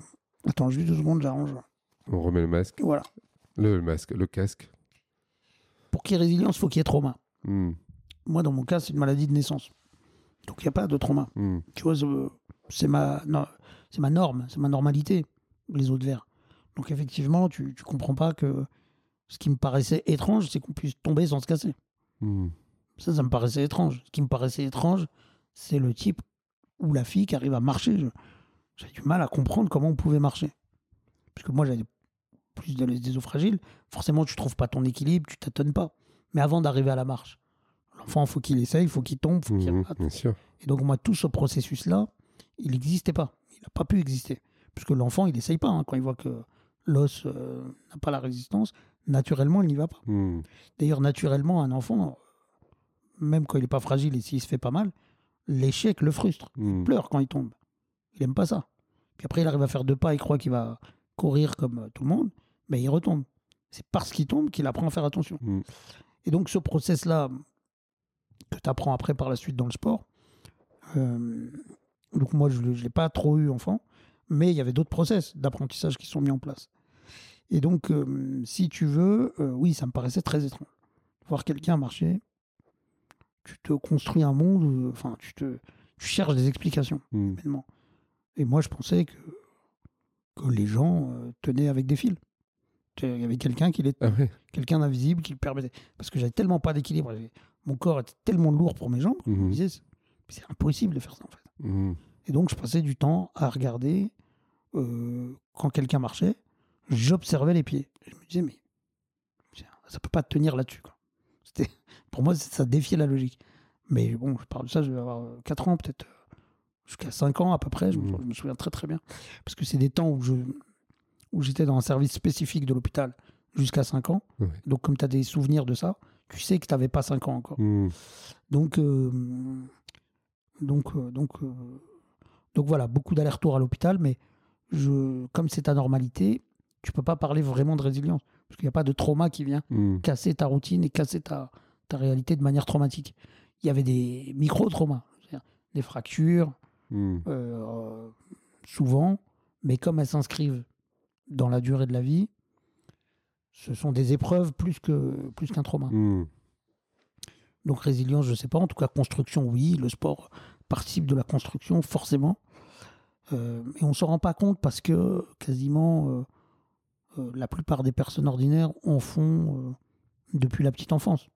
Attends, juste deux secondes, j'arrange. On remet le masque. Voilà. Le masque, le casque. Pour qu'il y ait résilience, il faut qu'il y ait trauma. Hmm. Moi, dans mon cas, c'est une maladie de naissance. Donc, il n'y a pas de trauma. Hmm. Tu vois, c'est- c'est ma, non, c'est ma norme, c'est ma normalité, les autres verts. Donc, effectivement, tu ne comprends pas que ce qui me paraissait étrange, c'est qu'on puisse tomber sans se casser. Hmm. Ça, ça me paraissait étrange. Ce qui me paraissait étrange, c'est le type ou la fille qui arrive à marcher. J'ai du mal à comprendre comment on pouvait marcher. Parce que moi, j'avais plus de des os fragiles. Forcément, tu trouves pas ton équilibre, tu tâtonnes pas. Mais avant d'arriver à la marche, l'enfant, il faut qu'il essaye, il faut qu'il tombe, il faut qu'il Mhm, rate. Bien sûr. Et donc, moi, tout ce processus-là, il n'existait pas. Il n'a pas pu exister. Puisque l'enfant, il n'essaye pas. hein. Quand il voit que l'os euh, n'a pas la résistance, naturellement, il n'y va pas. Hmm. D'ailleurs, naturellement, un enfant, même quand il n'est pas fragile et s'il se fait pas mal, l'échec le frustre. Hmm. Il pleure quand il tombe. Il aime pas ça. Puis après, il arrive à faire deux pas, il croit qu'il va courir comme euh, tout le monde, mais il retombe. C'est parce qu'il tombe qu'il apprend à faire attention. Hmm. Et donc, ce process-là, que tu apprends après par la suite dans le sport, euh, donc moi, je ne l'ai pas trop eu enfant, mais il y avait d'autres process d'apprentissage qui sont mis en place. Et donc, euh, si tu veux, euh, oui, ça me paraissait très étrange. Voir quelqu'un marcher, tu te construis un monde, où, enfin, tu, te, tu cherches des explications, humainement. Et moi, je pensais que, que les gens euh, tenaient avec des fils. Il y avait quelqu'un qui les Ah ouais. quelqu'un d'invisible qui le permettait. Parce que j'avais tellement pas d'équilibre, mon corps était tellement lourd pour mes jambes, je me Mhm. disais, c'est impossible de faire ça en fait. Hmm. Et donc je passais du temps à regarder euh, quand quelqu'un marchait, j'observais les pieds. Je me disais, mais ça peut pas tenir là-dessus. C'était- Pour moi, ça défiait la logique. Mais bon, je parle de ça, je vais avoir 4 ans, peut-être euh, jusqu'à 5 ans à peu près, je, me- Mhm. je me souviens très très bien. Parce que c'est des temps où je où j'étais dans un service spécifique de l'hôpital jusqu'à 5 ans. Donc comme tu as des souvenirs de ça, tu sais que tu n'avais pas 5 ans encore. Hmm. Donc, euh, donc, euh, donc, euh, donc voilà, beaucoup d'allers-retours à l'hôpital, mais je, comme c'est ta normalité, tu peux pas parler vraiment de résilience. Parce qu'il n'y a pas de trauma qui vient Hmm. casser ta routine et casser ta, ta réalité de manière traumatique. Il y avait des micro-traumas, des fractures, Hmm. euh, souvent, mais comme elles s'inscrivent dans la durée de la vie, ce sont des épreuves plus que plus qu'un trauma. Hmm. Donc résilience, je ne sais pas. En tout cas, construction, oui. Le sport participe de la construction, forcément. Euh, et on ne s'en rend pas compte parce que quasiment euh, euh, la plupart des personnes ordinaires en font depuis la petite enfance.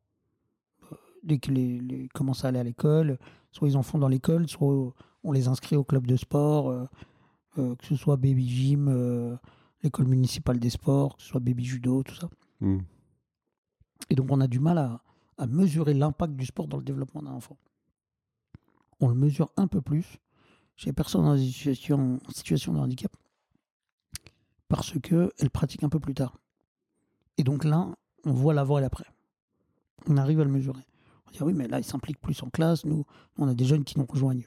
Dès qu'ils commencent à aller à l'école, soit ils en font dans l'école, soit on les inscrit au club de sport, euh, euh, que ce soit baby gym, euh, l'école municipale des sports, que ce soit baby judo, tout ça. Hmm. Et donc, on a du mal à, à mesurer l'impact du sport dans le développement d'un enfant. On le mesure un peu plus chez les personnes en situation, en situation de handicap parce qu'elles pratiquent un peu plus tard. Et donc là, on voit l'avant et l'après. On arrive à le mesurer. On dit oui, mais là, ils s'impliquent plus en classe. Nous, on a des jeunes qui nous rejoignent,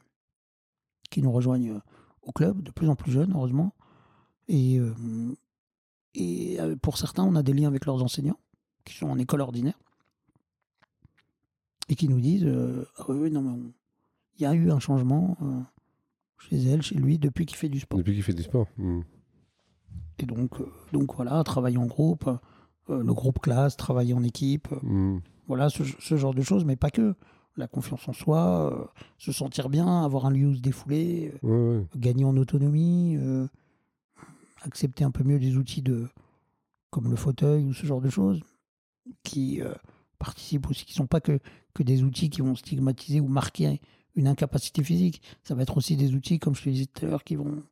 qui nous rejoignent euh, au club, de plus en plus jeunes, heureusement. Et, euh, et euh, pour certains, on a des liens avec leurs enseignants qui sont en école ordinaire. et qui nous disent euh, ah oui, oui, non, mais il y a eu un changement euh, chez elle, chez lui, depuis qu'il fait du sport. Depuis qu'il fait du sport. Hmm. Et donc, euh, donc voilà, travailler en groupe, le groupe classe, travailler en équipe, Hmm. Voilà, ce, ce genre de choses, mais pas que. La confiance en soi, euh, se sentir bien, avoir un lieu où se défouler, euh, Ouais, ouais. gagner en autonomie, euh, accepter un peu mieux des outils de, comme le fauteuil ou ce genre de choses, qui participent aussi, qui ne sont pas que, que des outils qui vont stigmatiser ou marquer une incapacité physique. Ça va être aussi des outils, comme je te disais tout à l'heure, qui vont,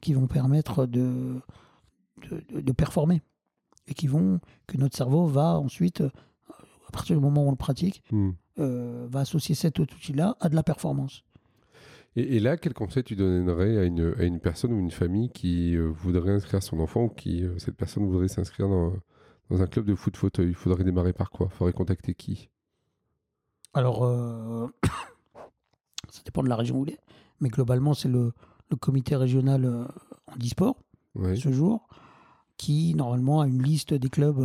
qui vont permettre de, de, performer et qui vont que notre cerveau va ensuite, à partir du moment où on le pratique, Hmm. euh, va associer cet outil-là à de la performance. Et, et là, quel conseil tu donnerais à une, à une personne ou une famille qui euh, voudrait inscrire son enfant ou qui, euh, cette personne voudrait s'inscrire dans, dans un club de foot fauteuil Il faudrait démarrer par quoi? Il faudrait contacter qui? Alors, *coughs* ça dépend de la région où il est, mais globalement, c'est le, le comité régional handisport, Ouais. ce jour, qui normalement a une liste des clubs,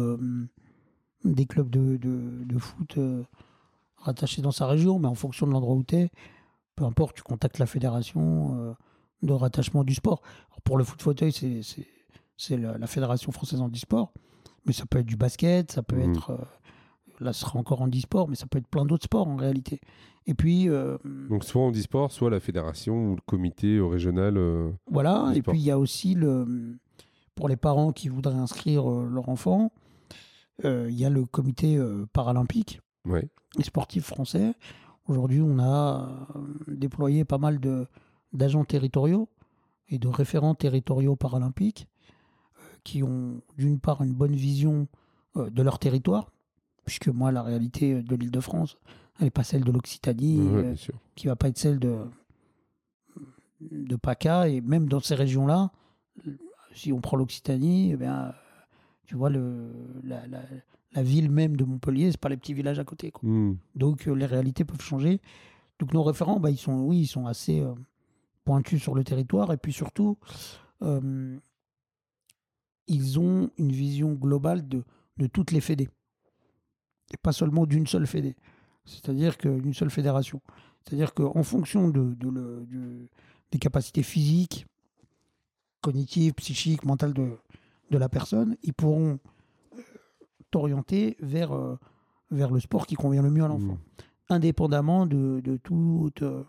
des clubs de, de- de foot euh, rattachés dans sa région, mais en fonction de l'endroit où tu es, peu importe, tu contactes la fédération euh, de rattachement du sport. Alors, pour le foot fauteuil, c'est- c'est c'est la, la fédération française handisport, mais ça peut être du basket, ça peut Mhm. être. euh, là, ce sera encore handisport, mais ça peut être plein d'autres sports en réalité. Et puis, Donc soit handisport, soit la fédération ou le comité régional. Voilà, et sport. puis il y a aussi le, pour les parents qui voudraient inscrire leur enfant, il y a le comité euh, paralympique Ouais. et sportif français. Aujourd'hui, on a euh, déployé pas mal de- d'agents territoriaux et de référents territoriaux paralympiques euh, qui ont d'une part une bonne vision euh, de leur territoire, puisque moi, la réalité de l'île de France, elle n'est pas celle de l'Occitanie, Ouais, euh, qui va pas être celle de, de PACA. Et même dans ces régions-là, si on prend l'Occitanie, eh bien, tu vois, le, la, la- la ville même de Montpellier, c'est pas les petits villages à côté. quoi. Hmm. Donc euh, les réalités peuvent changer. Donc nos référents, bah, ils sont, oui, ils sont assez euh, pointus sur le territoire. Et puis surtout, euh, ils ont une vision globale de, de toutes les fédés. Et pas seulement d'une seule fédé. C'est-à-dire qu'une seule fédération. C'est-à-dire qu'en fonction de, de le- des capacités physiques, cognitives, psychiques, mentales de, de la personne, ils pourront euh, t'orienter vers, euh, vers le sport qui convient le mieux à l'enfant Hmm. indépendamment de, de toute, euh,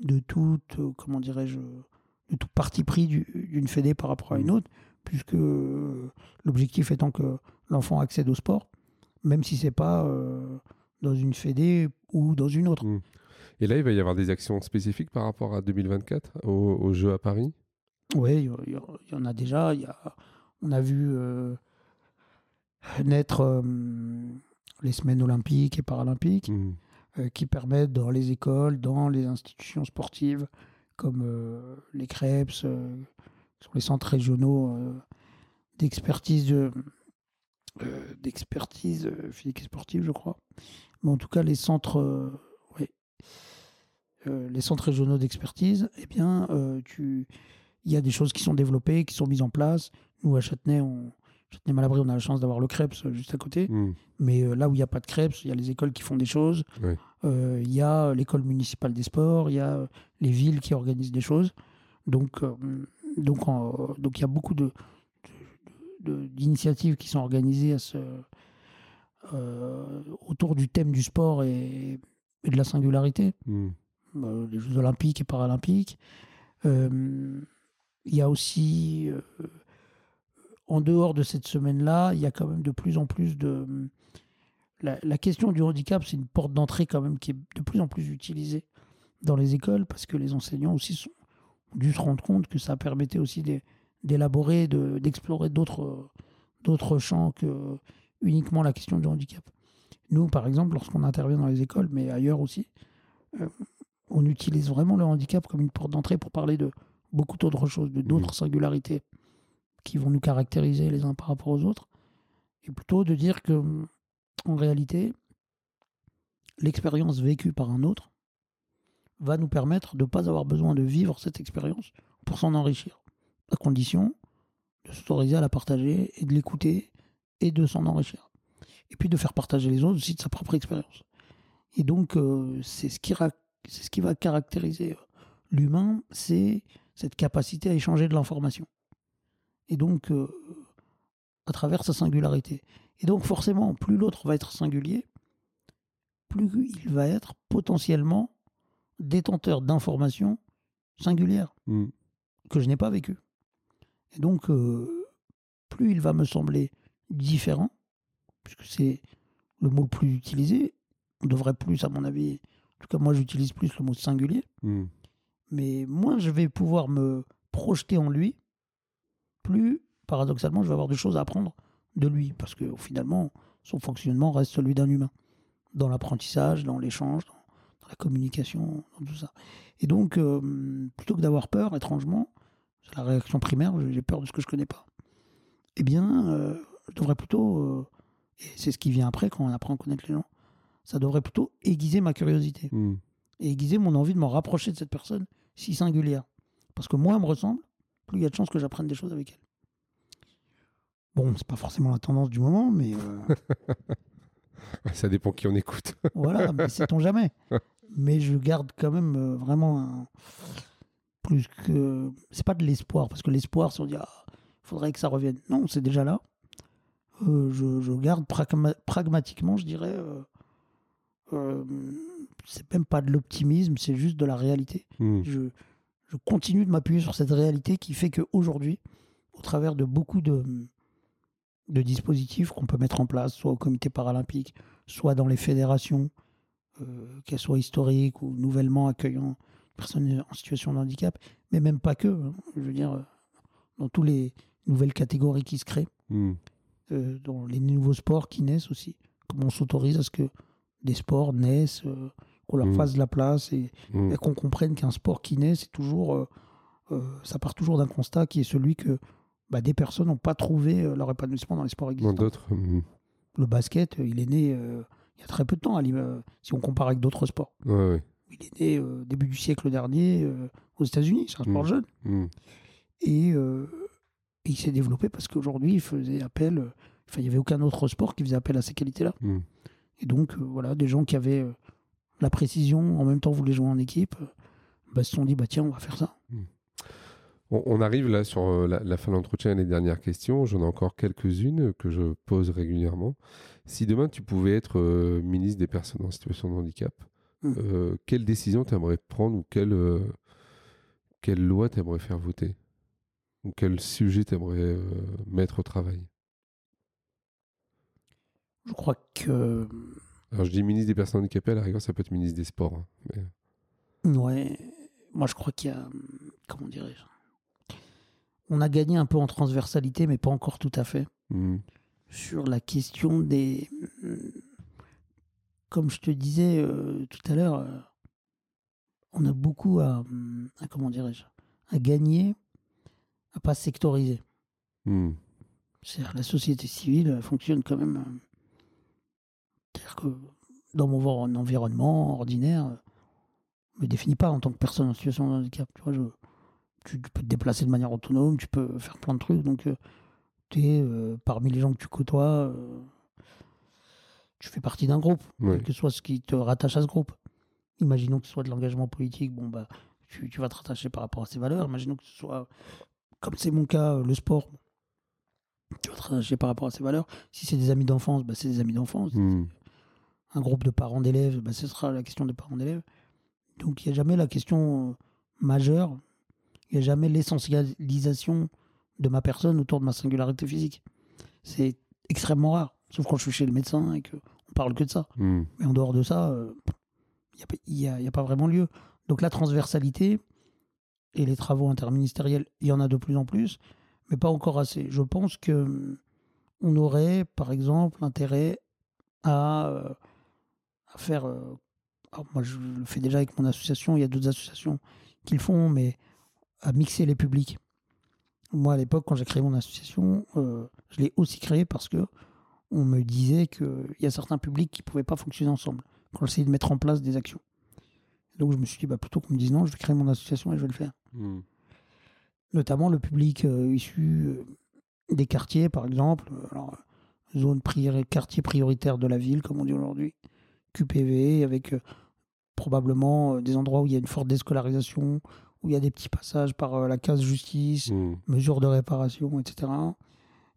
de toute, comment dirais-je, de tout parti pris du- d'une fédé par rapport à une Mhm. autre, puisque l'objectif étant que l'enfant accède au sport, même si c'est pas euh, dans une fédé ou dans une autre. Hmm. Et là, il va y avoir des actions spécifiques par rapport à 2024 au- aux Jeux à Paris? Oui, il y, y en a déjà. il Y a, on a vu euh, naître euh, les semaines olympiques et paralympiques. Hmm. euh, qui permettent dans les écoles, dans les institutions sportives, comme les CREPS, sur les centres régionaux d'expertise de, d'expertise physique et sportive, je crois. Mais en tout cas, les centres, les centres régionaux d'expertise, eh bien, tu, il y a des choses qui sont développées, qui sont mises en place. Nous, à Châtenay, on, Châtenay-Malabry, on a la chance d'avoir le CREPS euh, juste à côté. Hmm. Mais euh, là où il n'y a pas de crêpes, il y a les écoles qui font des choses. Euh, Il y a l'école municipale des sports, il y a les villes qui organisent des choses. Donc, euh, donc, en- donc il y a beaucoup de, d'initiatives qui sont organisées à ce, autour du thème du sport et, et de la singularité. Hmm. Euh, les Jeux olympiques et paralympiques. Il y a aussi, en dehors de cette semaine-là, il y a quand même de plus en plus de... La, la question du handicap, c'est une porte d'entrée quand même qui est de plus en plus utilisée dans les écoles parce que les enseignants aussi sont, ont dû se rendre compte que ça permettait aussi d'é- d'élaborer, de- d'explorer d'autres d'autres champs que uniquement la question du handicap. Nous, par exemple, lorsqu'on intervient dans les écoles, mais ailleurs aussi, euh, on utilise vraiment le handicap comme une porte d'entrée pour parler de beaucoup d'autres choses, de d'autres singularités qui vont nous caractériser les uns par rapport aux autres, et plutôt de dire que, en réalité, l'expérience vécue par un autre va nous permettre de ne pas avoir besoin de vivre cette expérience pour s'en enrichir, à condition de s'autoriser à la partager et de l'écouter et de s'en enrichir. Et puis de faire partager les autres aussi de sa propre expérience. Et donc, euh, c'est ce, qui c'est ce qui va caractériser l'humain, c'est cette capacité à échanger de l'information. Et donc, euh, à travers sa singularité. Et donc, forcément, plus l'autre va être singulier, plus il va être potentiellement détenteur d'informations singulières Mm. que je n'ai pas vécues. Et donc, euh, plus il va me sembler différent, puisque c'est le mot le plus utilisé, on devrait plus, à mon avis, en tout cas moi j'utilise plus le mot singulier, Mm. mais moins je vais pouvoir me projeter en lui, plus paradoxalement je vais avoir des choses à apprendre de lui, parce que finalement son fonctionnement reste celui d'un humain, dans l'apprentissage, dans l'échange, dans, dans la communication, dans tout ça. Et donc, euh, plutôt que d'avoir peur, étrangement, c'est la réaction primaire, j'ai peur de ce que je connais pas, eh bien, euh, je devrais plutôt, euh, et c'est ce qui vient après quand on apprend à connaître les gens, ça devrait plutôt aiguiser ma curiosité Mm. et aiguiser mon envie de m'en rapprocher de cette personne si singulière. Parce que moins elle me ressemble, plus il y a de chances que j'apprenne des choses avec elle. Bon, c'est pas forcément la tendance du moment, mais euh, *laughs* Ça dépend qui on écoute. *laughs* voilà, mais sait-on jamais. Mais je garde quand même euh, vraiment un- plus que. C'est pas de l'espoir, parce que l'espoir, c'est on dit, ah, faudrait que ça revienne. Non, c'est déjà là. Euh, je, je garde pragma- pragmatiquement, je dirais. euh, euh, c'est même pas de l'optimisme, c'est juste de la réalité. Mm. je, je continue de m'appuyer sur cette réalité qui fait qu'aujourd'hui, au travers de beaucoup de, de dispositifs qu'on peut mettre en place, soit au comité paralympique, soit dans les fédérations, euh, qu'elles soient historiques ou nouvellement accueillant personnes en situation de handicap, mais même pas que, hein. je veux dire, euh, dans toutes les nouvelles catégories qui se créent, Mm. euh, dans les nouveaux sports qui naissent aussi, comment on s'autorise à ce que des sports naissent, euh, qu'on leur Mm. fasse de la place et, Mm. et qu'on comprenne qu'un sport qui naît, c'est toujours, euh, euh, ça part toujours d'un constat qui est celui que bah, des personnes n'ont pas trouvé euh, leur épanouissement dans les sports Dans existants. d'autres. mm. Le basket, il est né euh, il y a très peu de temps, si on compare avec d'autres sports. Ouais, ouais. Il est né euh, début du siècle dernier aux États-Unis, c'est un sport jeune. Et, et il s'est développé parce qu'aujourd'hui, il faisait appel, enfin, il n'y avait aucun autre sport qui faisait appel à ces qualités-là. Et donc, voilà, des gens qui avaient la précision, en même temps voulaient jouer en équipe, euh, bah, se sont dit, bah tiens, on va faire ça. On, on arrive là sur euh, la, la fin de l'entretien et les dernières questions. J'en ai encore quelques-unes que je pose régulièrement. Si demain tu pouvais être euh, ministre des personnes en situation de handicap, Mm. euh, quelle décision tu aimerais prendre ou quelle, euh, quelle loi tu aimerais faire voter? Ou quel sujet tu aimerais mettre au travail? Je crois que. Alors je dis ministre des personnes handicapées, à la rigueur ça peut être ministre des sports. hein, mais- Ouais. Moi, je crois qu'il y a. Comment dirais-je On a gagné un peu en transversalité, mais pas encore tout à fait. Mm. Sur la question des. Comme je te disais euh, tout à l'heure, euh, on a beaucoup à. à comment dirais-je À gagner, à pas sectoriser. Mm. C'est-à-dire la société civile elle fonctionne quand même. Euh, C'est-à-dire que dans mon env- environnement ordinaire, euh, je me définis pas en tant que personne en situation de handicap. Tu, vois, je, tu, tu peux te déplacer de manière autonome, tu peux faire plein de trucs. Donc, tu es parmi les gens que tu côtoies, euh, tu fais partie d'un groupe, quel que soit ce qui te rattache à ce groupe. Imaginons que ce soit de l'engagement politique, bon, bah, tu, tu vas te rattacher par rapport à ces valeurs. Imaginons que ce soit, comme c'est mon cas, euh, le sport. Tu vas te rattacher par rapport à ces valeurs. Si c'est des amis d'enfance, bah, c'est des amis d'enfance. Mm. Un groupe de parents d'élèves, bah, ce sera la question des parents d'élèves. Donc il n'y a jamais la question euh, majeure, il n'y a jamais l'essentialisation de ma personne autour de ma singularité physique. C'est extrêmement rare, sauf quand je suis chez le médecin et qu'on parle que de ça. Mm. Mais en dehors de ça, euh, il n'y a, a pas vraiment lieu. Donc la transversalité et les travaux interministériels, il y en a de plus en plus, mais pas encore assez. Je pense que hum, on aurait, par exemple, intérêt à, euh, à faire. euh, alors moi, je le fais déjà avec mon association. Il y a d'autres associations qui le font, mais à mixer les publics. Moi, à l'époque, quand j'ai créé mon association, euh, je l'ai aussi créé parce que on me disait qu'il y a certains publics qui ne pouvaient pas fonctionner ensemble quand j'essayais de mettre en place des actions. Donc je me suis dit, bah, plutôt qu'on me dise non, je vais créer mon association et je vais le faire. Mm. Notamment le public euh, issu euh, des quartiers, par exemple, alors, zone priori- quartier prioritaire de la ville, comme on dit aujourd'hui, QPV, avec euh, probablement euh, des endroits où il y a une forte déscolarisation, où il y a des petits passages par euh, la case justice, Hmm. mesures de réparation, etc.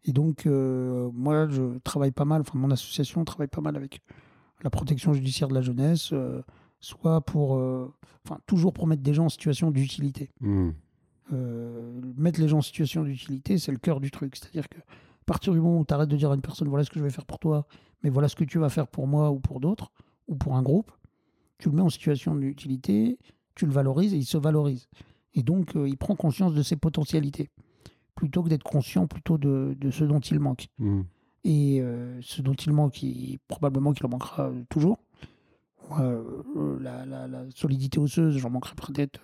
Et donc, euh, moi, je travaille pas mal, enfin, mon association travaille pas mal avec la protection judiciaire de la jeunesse, euh, soit pour, euh, enfin, toujours pour mettre des gens en situation d'utilité. Euh, mettre les gens en situation d'utilité, c'est le cœur du truc. C'est-à-dire que à partir du moment où tu arrêtes de dire à une personne, voilà ce que je vais faire pour toi, mais voilà ce que tu vas faire pour moi ou pour d'autres, ou pour un groupe, tu le mets en situation d'utilité, tu le valorises et il se valorise. Et donc, euh, il prend conscience de ses potentialités, plutôt que d'être conscient plutôt de, de ce dont il manque. Hmm. Et euh, ce dont il manque, il- probablement qu'il en manquera euh, toujours. Euh, la, la- la solidité osseuse, j'en manquerai peut-être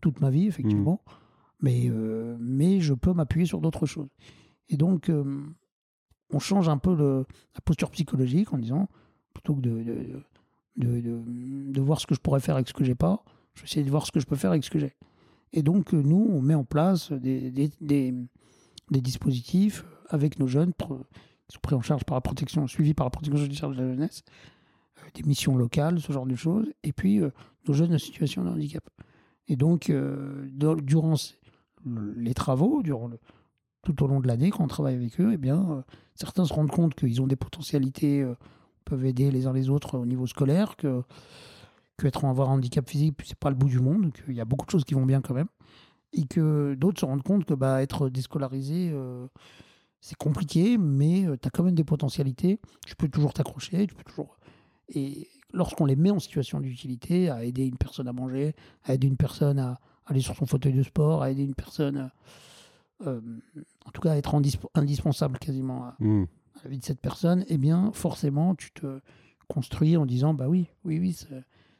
toute ma vie, effectivement. Mais, euh, mais je peux m'appuyer sur d'autres choses. Et donc, on change un peu le- la posture psychologique en disant, plutôt que de, de, de, de- voir ce que je pourrais faire avec ce que j'ai pas, je vais essayer de voir ce que je peux faire avec ce que j'ai. Et donc, euh, nous, on met en place des, des, des- dispositifs avec nos jeunes qui sont pris en charge par la protection, suivis par la protection judiciaire de la jeunesse, euh, des missions locales, ce genre de choses, et puis euh, nos jeunes en situation de handicap. Et donc, durant les travaux, durant tout au long de l'année, quand on travaille avec eux, eh bien, certains se rendent compte qu'ils ont des potentialités, peuvent aider les uns les autres au niveau scolaire, que, en avoir un handicap physique, c'est pas le bout du monde, qu'il y a beaucoup de choses qui vont bien quand même, et que d'autres se rendent compte que bah, être déscolarisé, euh, c'est compliqué, mais tu as quand même des potentialités. Tu peux toujours t'accrocher, tu peux toujours. Et lorsqu'on les met en situation d'utilité, à aider une personne à manger, à aider une personne à aller sur son fauteuil de sport, à aider une personne, euh, en tout cas à être indisp- indispensable quasiment à, Hmm. La vie de cette personne, eh bien forcément tu te construis en disant bah oui, oui, oui,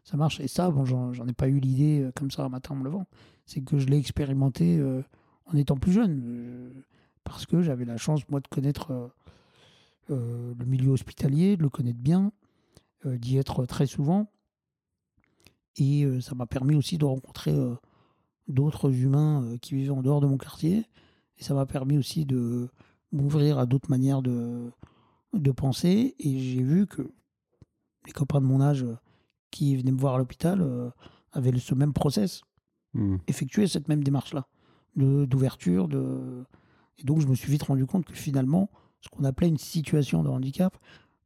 ça, marche. Et ça, bon, j'en ai pas eu l'idée euh, comme ça un matin en me levant. C'est que je l'ai expérimenté euh, en étant plus jeune. euh, parce que j'avais la chance, moi, de connaître le milieu hospitalier, de le connaître bien, d'y être très souvent. Et ça m'a permis aussi de rencontrer d'autres humains qui vivaient en dehors de mon quartier. Et ça m'a permis aussi de m'ouvrir à d'autres manières de, de penser. Et j'ai vu que les copains de mon âge euh, qui venaient me voir à l'hôpital euh, avaient ce même process, Hmm. effectué cette même démarche-là, d'ouverture. De... Et donc je me suis vite rendu compte que finalement, ce qu'on appelait une situation de handicap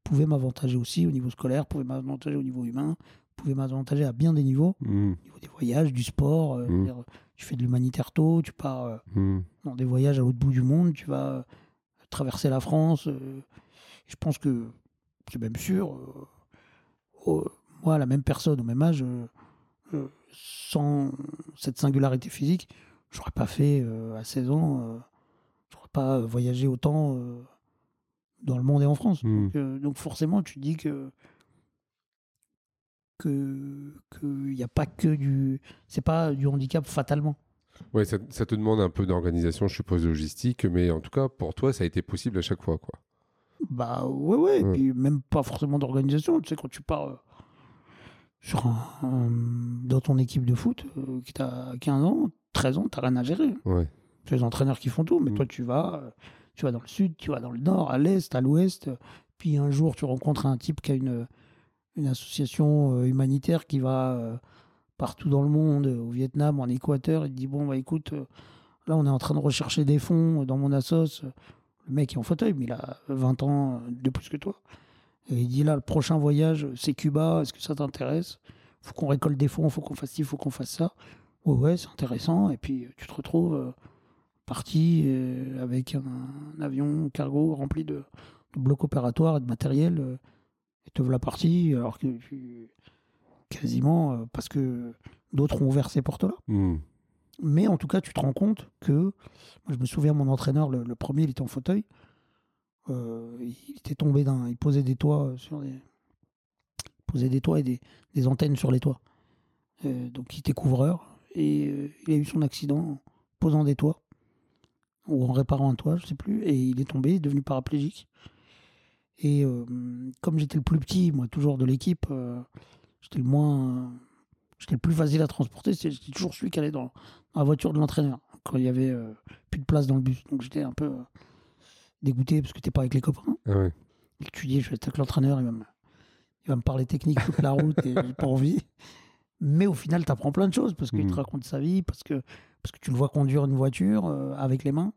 pouvait m'avantager aussi au niveau scolaire, pouvait m'avantager au niveau humain, pouvait m'avantager à bien des niveaux, Hmm. au niveau des voyages, du sport. euh, Mm. dire, tu fais de l'humanitaire tôt, tu pars euh, Hmm. dans des voyages à l'autre bout du monde, tu vas traverser la France. euh, je pense que, c'est même sûr, euh, oh, moi, la même personne, au même âge, euh, sans cette singularité physique, j'aurais pas fait à 16 ans, j'aurais pas voyagé autant dans le monde et en France. Hmm. Donc, donc forcément, tu dis que que qu'il n'y a pas que du c'est pas du handicap fatalement Ouais, ça, ça te demande un peu d'organisation, je suppose, logistique, mais en tout cas, pour toi, ça a été possible à chaque fois, quoi. Bah ouais, ouais, et puis même pas forcément d'organisation. Tu sais, quand tu pars euh, sur un, un- dans ton équipe de foot, euh, qui t'as 15 ans, 13 ans, t'as rien à gérer. Ouais. Tu as les entraîneurs qui font tout, mais Mm. toi tu vas, euh, tu vas dans le sud, tu vas dans le nord, à l'est, à l'ouest. euh, Puis un jour, tu rencontres un type qui a une, une association euh, humanitaire qui va partout dans le monde, euh, au Vietnam, en Équateur. Il dit Bon, bah écoute, euh, là on est en train de rechercher des fonds dans mon assos. Le mec est en fauteuil, mais il a 20 ans euh, de plus que toi. Il dit Là, le prochain voyage, c'est Cuba, est-ce que ça t'intéresse? Faut qu'on récolte des fonds, faut qu'on fasse ci, faut qu'on fasse ça. Ouais, ouais, c'est intéressant. Et puis euh, tu te retrouves euh, parti euh, avec un, avion cargo rempli de, blocs opératoires et de matériel. euh, et te voilà parti, alors que tu- quasiment euh, parce que d'autres ont ouvert ces portes-là. Hmm. Mais en tout cas, tu te rends compte que, moi, je me souviens, mon entraîneur, le, le premier, il était en fauteuil. Euh, il était tombé d'un. Il posait des toits sur des. il posait des toits et des, des antennes sur les toits. Euh, donc, il était couvreur. Et euh, il a eu son accident en posant des toits. Ou en réparant un toit, je sais plus. Et il est tombé, il est devenu paraplégique. Et comme j'étais le plus petit, moi, toujours de l'équipe, j'étais le moins. J'étais le plus facile à transporter. J'étais toujours celui qui allait dans, dans la voiture de l'entraîneur quand il y avait euh, plus de place dans le bus. Donc j'étais un peu euh, dégoûté parce que t'es pas avec les copains. Ah ouais. Et que tu dis, je vais être avec l'entraîneur, il va me, il va me parler technique toute la route et j'ai pas envie. Mais au final, tu apprends plein de choses parce qu'il te raconte sa vie, parce que, parce que tu le vois conduire une voiture euh, avec les mains.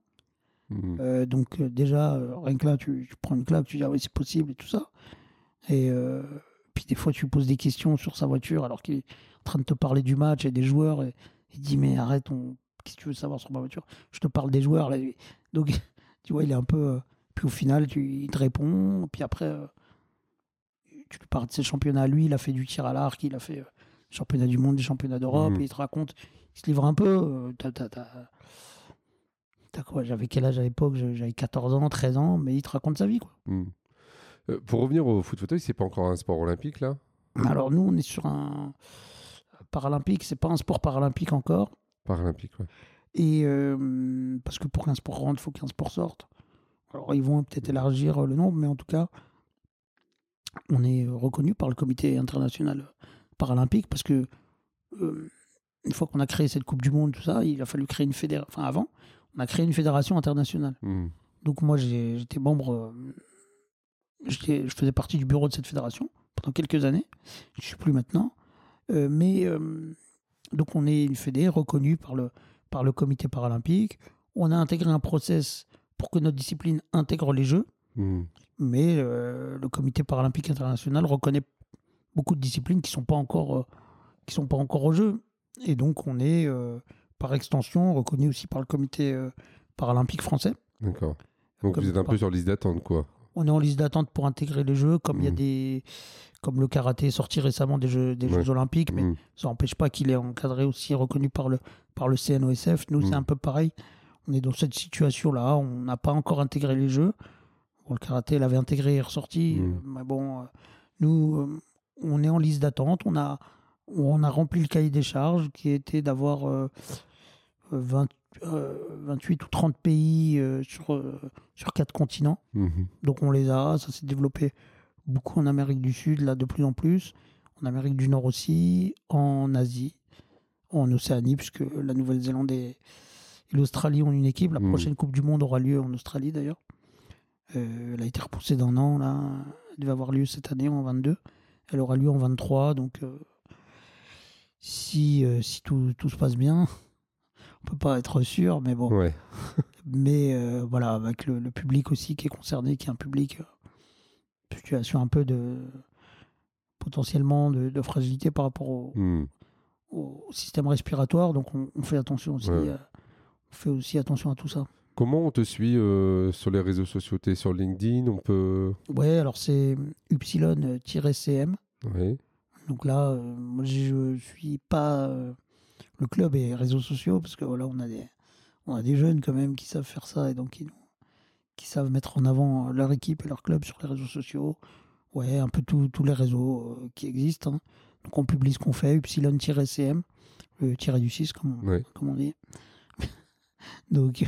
Euh, donc euh, déjà, rien que là, tu, tu prends une claque, tu dis ah oui, c'est possible et tout ça. Et puis des fois, tu lui poses des questions sur sa voiture alors qu'il est en train de te parler du match et des joueurs. Et il dit mais arrête, on... qu'est-ce que tu veux savoir sur ma voiture? Je te parle des joueurs. Là. Donc *laughs* tu vois, il est un peu... euh, Puis au final, tu... il te répond. Puis après, euh, tu lui parles de ses championnats. Lui, il a fait du tir à l'arc, il a fait euh, championnat du monde, des championnats d'Europe. Mhm. Et il te raconte, il se livre un peu. t'as- t'as- t'as- T'as quoi? J'avais quel âge à l'époque? J'avais 14 ans, 13 ans, mais il te raconte sa vie. Quoi. Mhm. Euh, pour revenir au foot fauteuil, c'est pas encore un sport olympique là? Alors nous, on est sur un paralympique, c'est pas un sport paralympique encore. Paralympique, ouais. Et euh, parce que pour qu'un sport rentre, il faut qu'un sport sorte. Alors ils vont peut-être élargir le nombre, mais en tout cas, on est reconnu par le comité international paralympique parce que euh, une fois qu'on a créé cette Coupe du Monde, tout ça, il a fallu créer une fédération. Enfin avant, on a créé une fédération internationale. Mhm. Donc moi, j'étais membre, euh, je faisais partie du bureau de cette fédération pendant quelques années. Je ne suis plus maintenant. Euh, mais euh, donc on est une fédé reconnue par le, par le comité paralympique. On a intégré un process pour que notre discipline intègre les Jeux. Mhm. Mais euh, le comité paralympique international reconnaît beaucoup de disciplines qui ne sont, pas encore, qui sont pas encore au jeu. Et donc on est, par extension, reconnu aussi par le comité paralympique français. D'accord. Donc vous êtes un par- peu sur liste d'attente, quoi. On est en liste d'attente pour intégrer les Jeux, comme il y a Mhm. des, comme le karaté est sorti récemment des Jeux, des Ouais. Jeux Olympiques, mais Mhm. ça n'empêche pas qu'il est encadré aussi, reconnu par le, par le CNOSF. Nous, c'est un peu pareil. On est dans cette situation-là. On n'a pas encore intégré les Jeux. Bon, le karaté l'avait intégré et ressorti. Euh, Mais bon, euh, nous, euh, on est en liste d'attente. On a, on a rempli le cahier des charges qui était d'avoir euh, 20 euh, 28 ou 30 pays euh, sur, euh, sur quatre continents. Mhm. Donc on les a, ça s'est développé beaucoup en Amérique du Sud, là de plus en plus, en Amérique du Nord aussi, en Asie, en Océanie, puisque la Nouvelle-Zélande et, l'Australie ont une équipe. La Mhm. prochaine Coupe du Monde aura lieu en Australie d'ailleurs. Euh, elle a été repoussée d'un an, là. Elle devait avoir lieu cette année en 22. Elle aura lieu en 23, donc euh, si, euh, si tout, tout se passe bien, on peut pas être sûr, mais bon. Ouais. *laughs* Mais euh, voilà, avec le, le public aussi qui est concerné, qui est un public, euh, situation un peu de potentiellement de, de fragilité par rapport au, Mhm. au système respiratoire, donc on, on fait attention aussi. Ouais. euh, on fait aussi attention à tout ça. Comment on te suit sur les réseaux sociaux? T'es sur LinkedIn On peut. Ouais, alors c'est Upsilon-CM. Oui. Donc là, moi je suis pas le club et les réseaux sociaux parce que voilà, on a des on a des jeunes quand même qui savent faire ça et donc qui, savent mettre en avant leur équipe et leur club sur les réseaux sociaux. Ouais, un peu tous les réseaux euh, qui existent. hein. Donc on publie ce qu'on fait, Upsilon-CM, le tiré du 6 comme, on- Ouais. comme on dit. *laughs* donc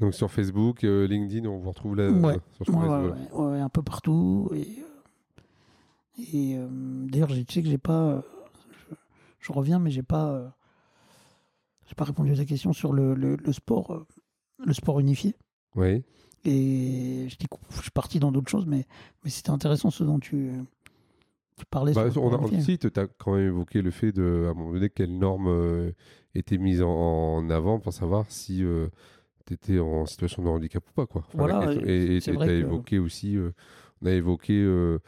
Donc sur Facebook, euh, LinkedIn, on vous retrouve là. Ouais. sur Ouais, un peu partout. Et, euh, et euh, d'ailleurs, tu sais que j'ai pas. euh, je, je reviens, mais j'ai pas. Euh, j'ai pas répondu à ta question sur le, le- le sport, euh, le sport unifié. Oui. Et je, dis que je suis parti dans d'autres choses, mais, mais c'était intéressant ce dont tu, tu parlais. Bah, sur on a tu as quand même évoqué le fait de, à un moment donné, quelles normes euh, étaient mises en, en avant pour savoir si tu étais en situation de handicap ou pas. Quoi. Enfin, Voilà, question- et tu as que- évoqué aussi, euh, on a évoqué euh,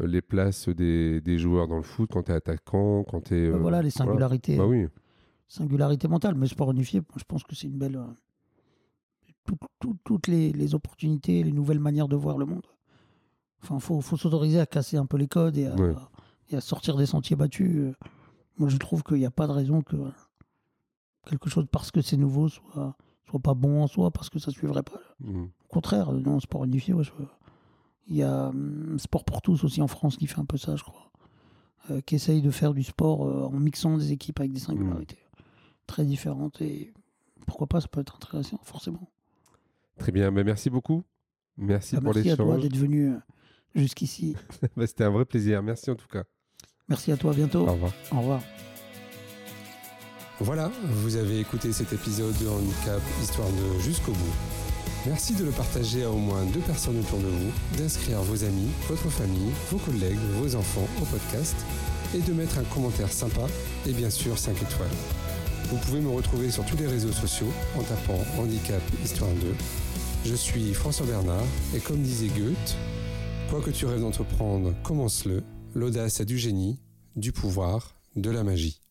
euh, les places des, des joueurs dans le foot quand tu es attaquant, quand tu es. Bah, voilà, les singularités. Bah oui. Singularité mentale. Mais sport unifié, moi, je pense que c'est une belle. euh, tout- tout- toutes les, les opportunités, les nouvelles manières de voir le monde. Enfin, il faut, faut s'autoriser à casser un peu les codes et à, Ouais. et à sortir des sentiers battus. Euh, Moi, je trouve qu'il n'y a pas de raison que quelque chose, parce que c'est nouveau, soit, soit pas bon en soi, parce que ça ne suivrait pas. Mhm. Au contraire, dans le sport unifié, ouais, je- il y a hum, Sport pour tous aussi en France qui fait un peu ça, je crois. Euh, qui essaye de faire du sport euh, en mixant des équipes avec des singularités très différentes. Et pourquoi pas, ça peut être intéressant, forcément. Très bien. Bah, merci beaucoup. Merci Bah, pour merci à toi l'échange. d'être venu euh, jusqu'ici. *laughs* Bah, C'était un vrai plaisir. Merci en tout cas. Merci à toi, à bientôt. Au revoir. Au revoir. Voilà, vous avez écouté cet épisode de Handicap Histoire de jusqu'au bout. Merci de le partager à au moins deux personnes autour de vous, d'inscrire vos amis, votre famille, vos collègues, vos enfants au podcast et de mettre un commentaire sympa et bien sûr 5 étoiles. Vous pouvez me retrouver sur tous les réseaux sociaux en tapant Handicap Histoire 2. Je suis François Bernard et comme disait Goethe, quoi que tu rêves d'entreprendre, commence-le. L'audace a du génie, du pouvoir, de la magie.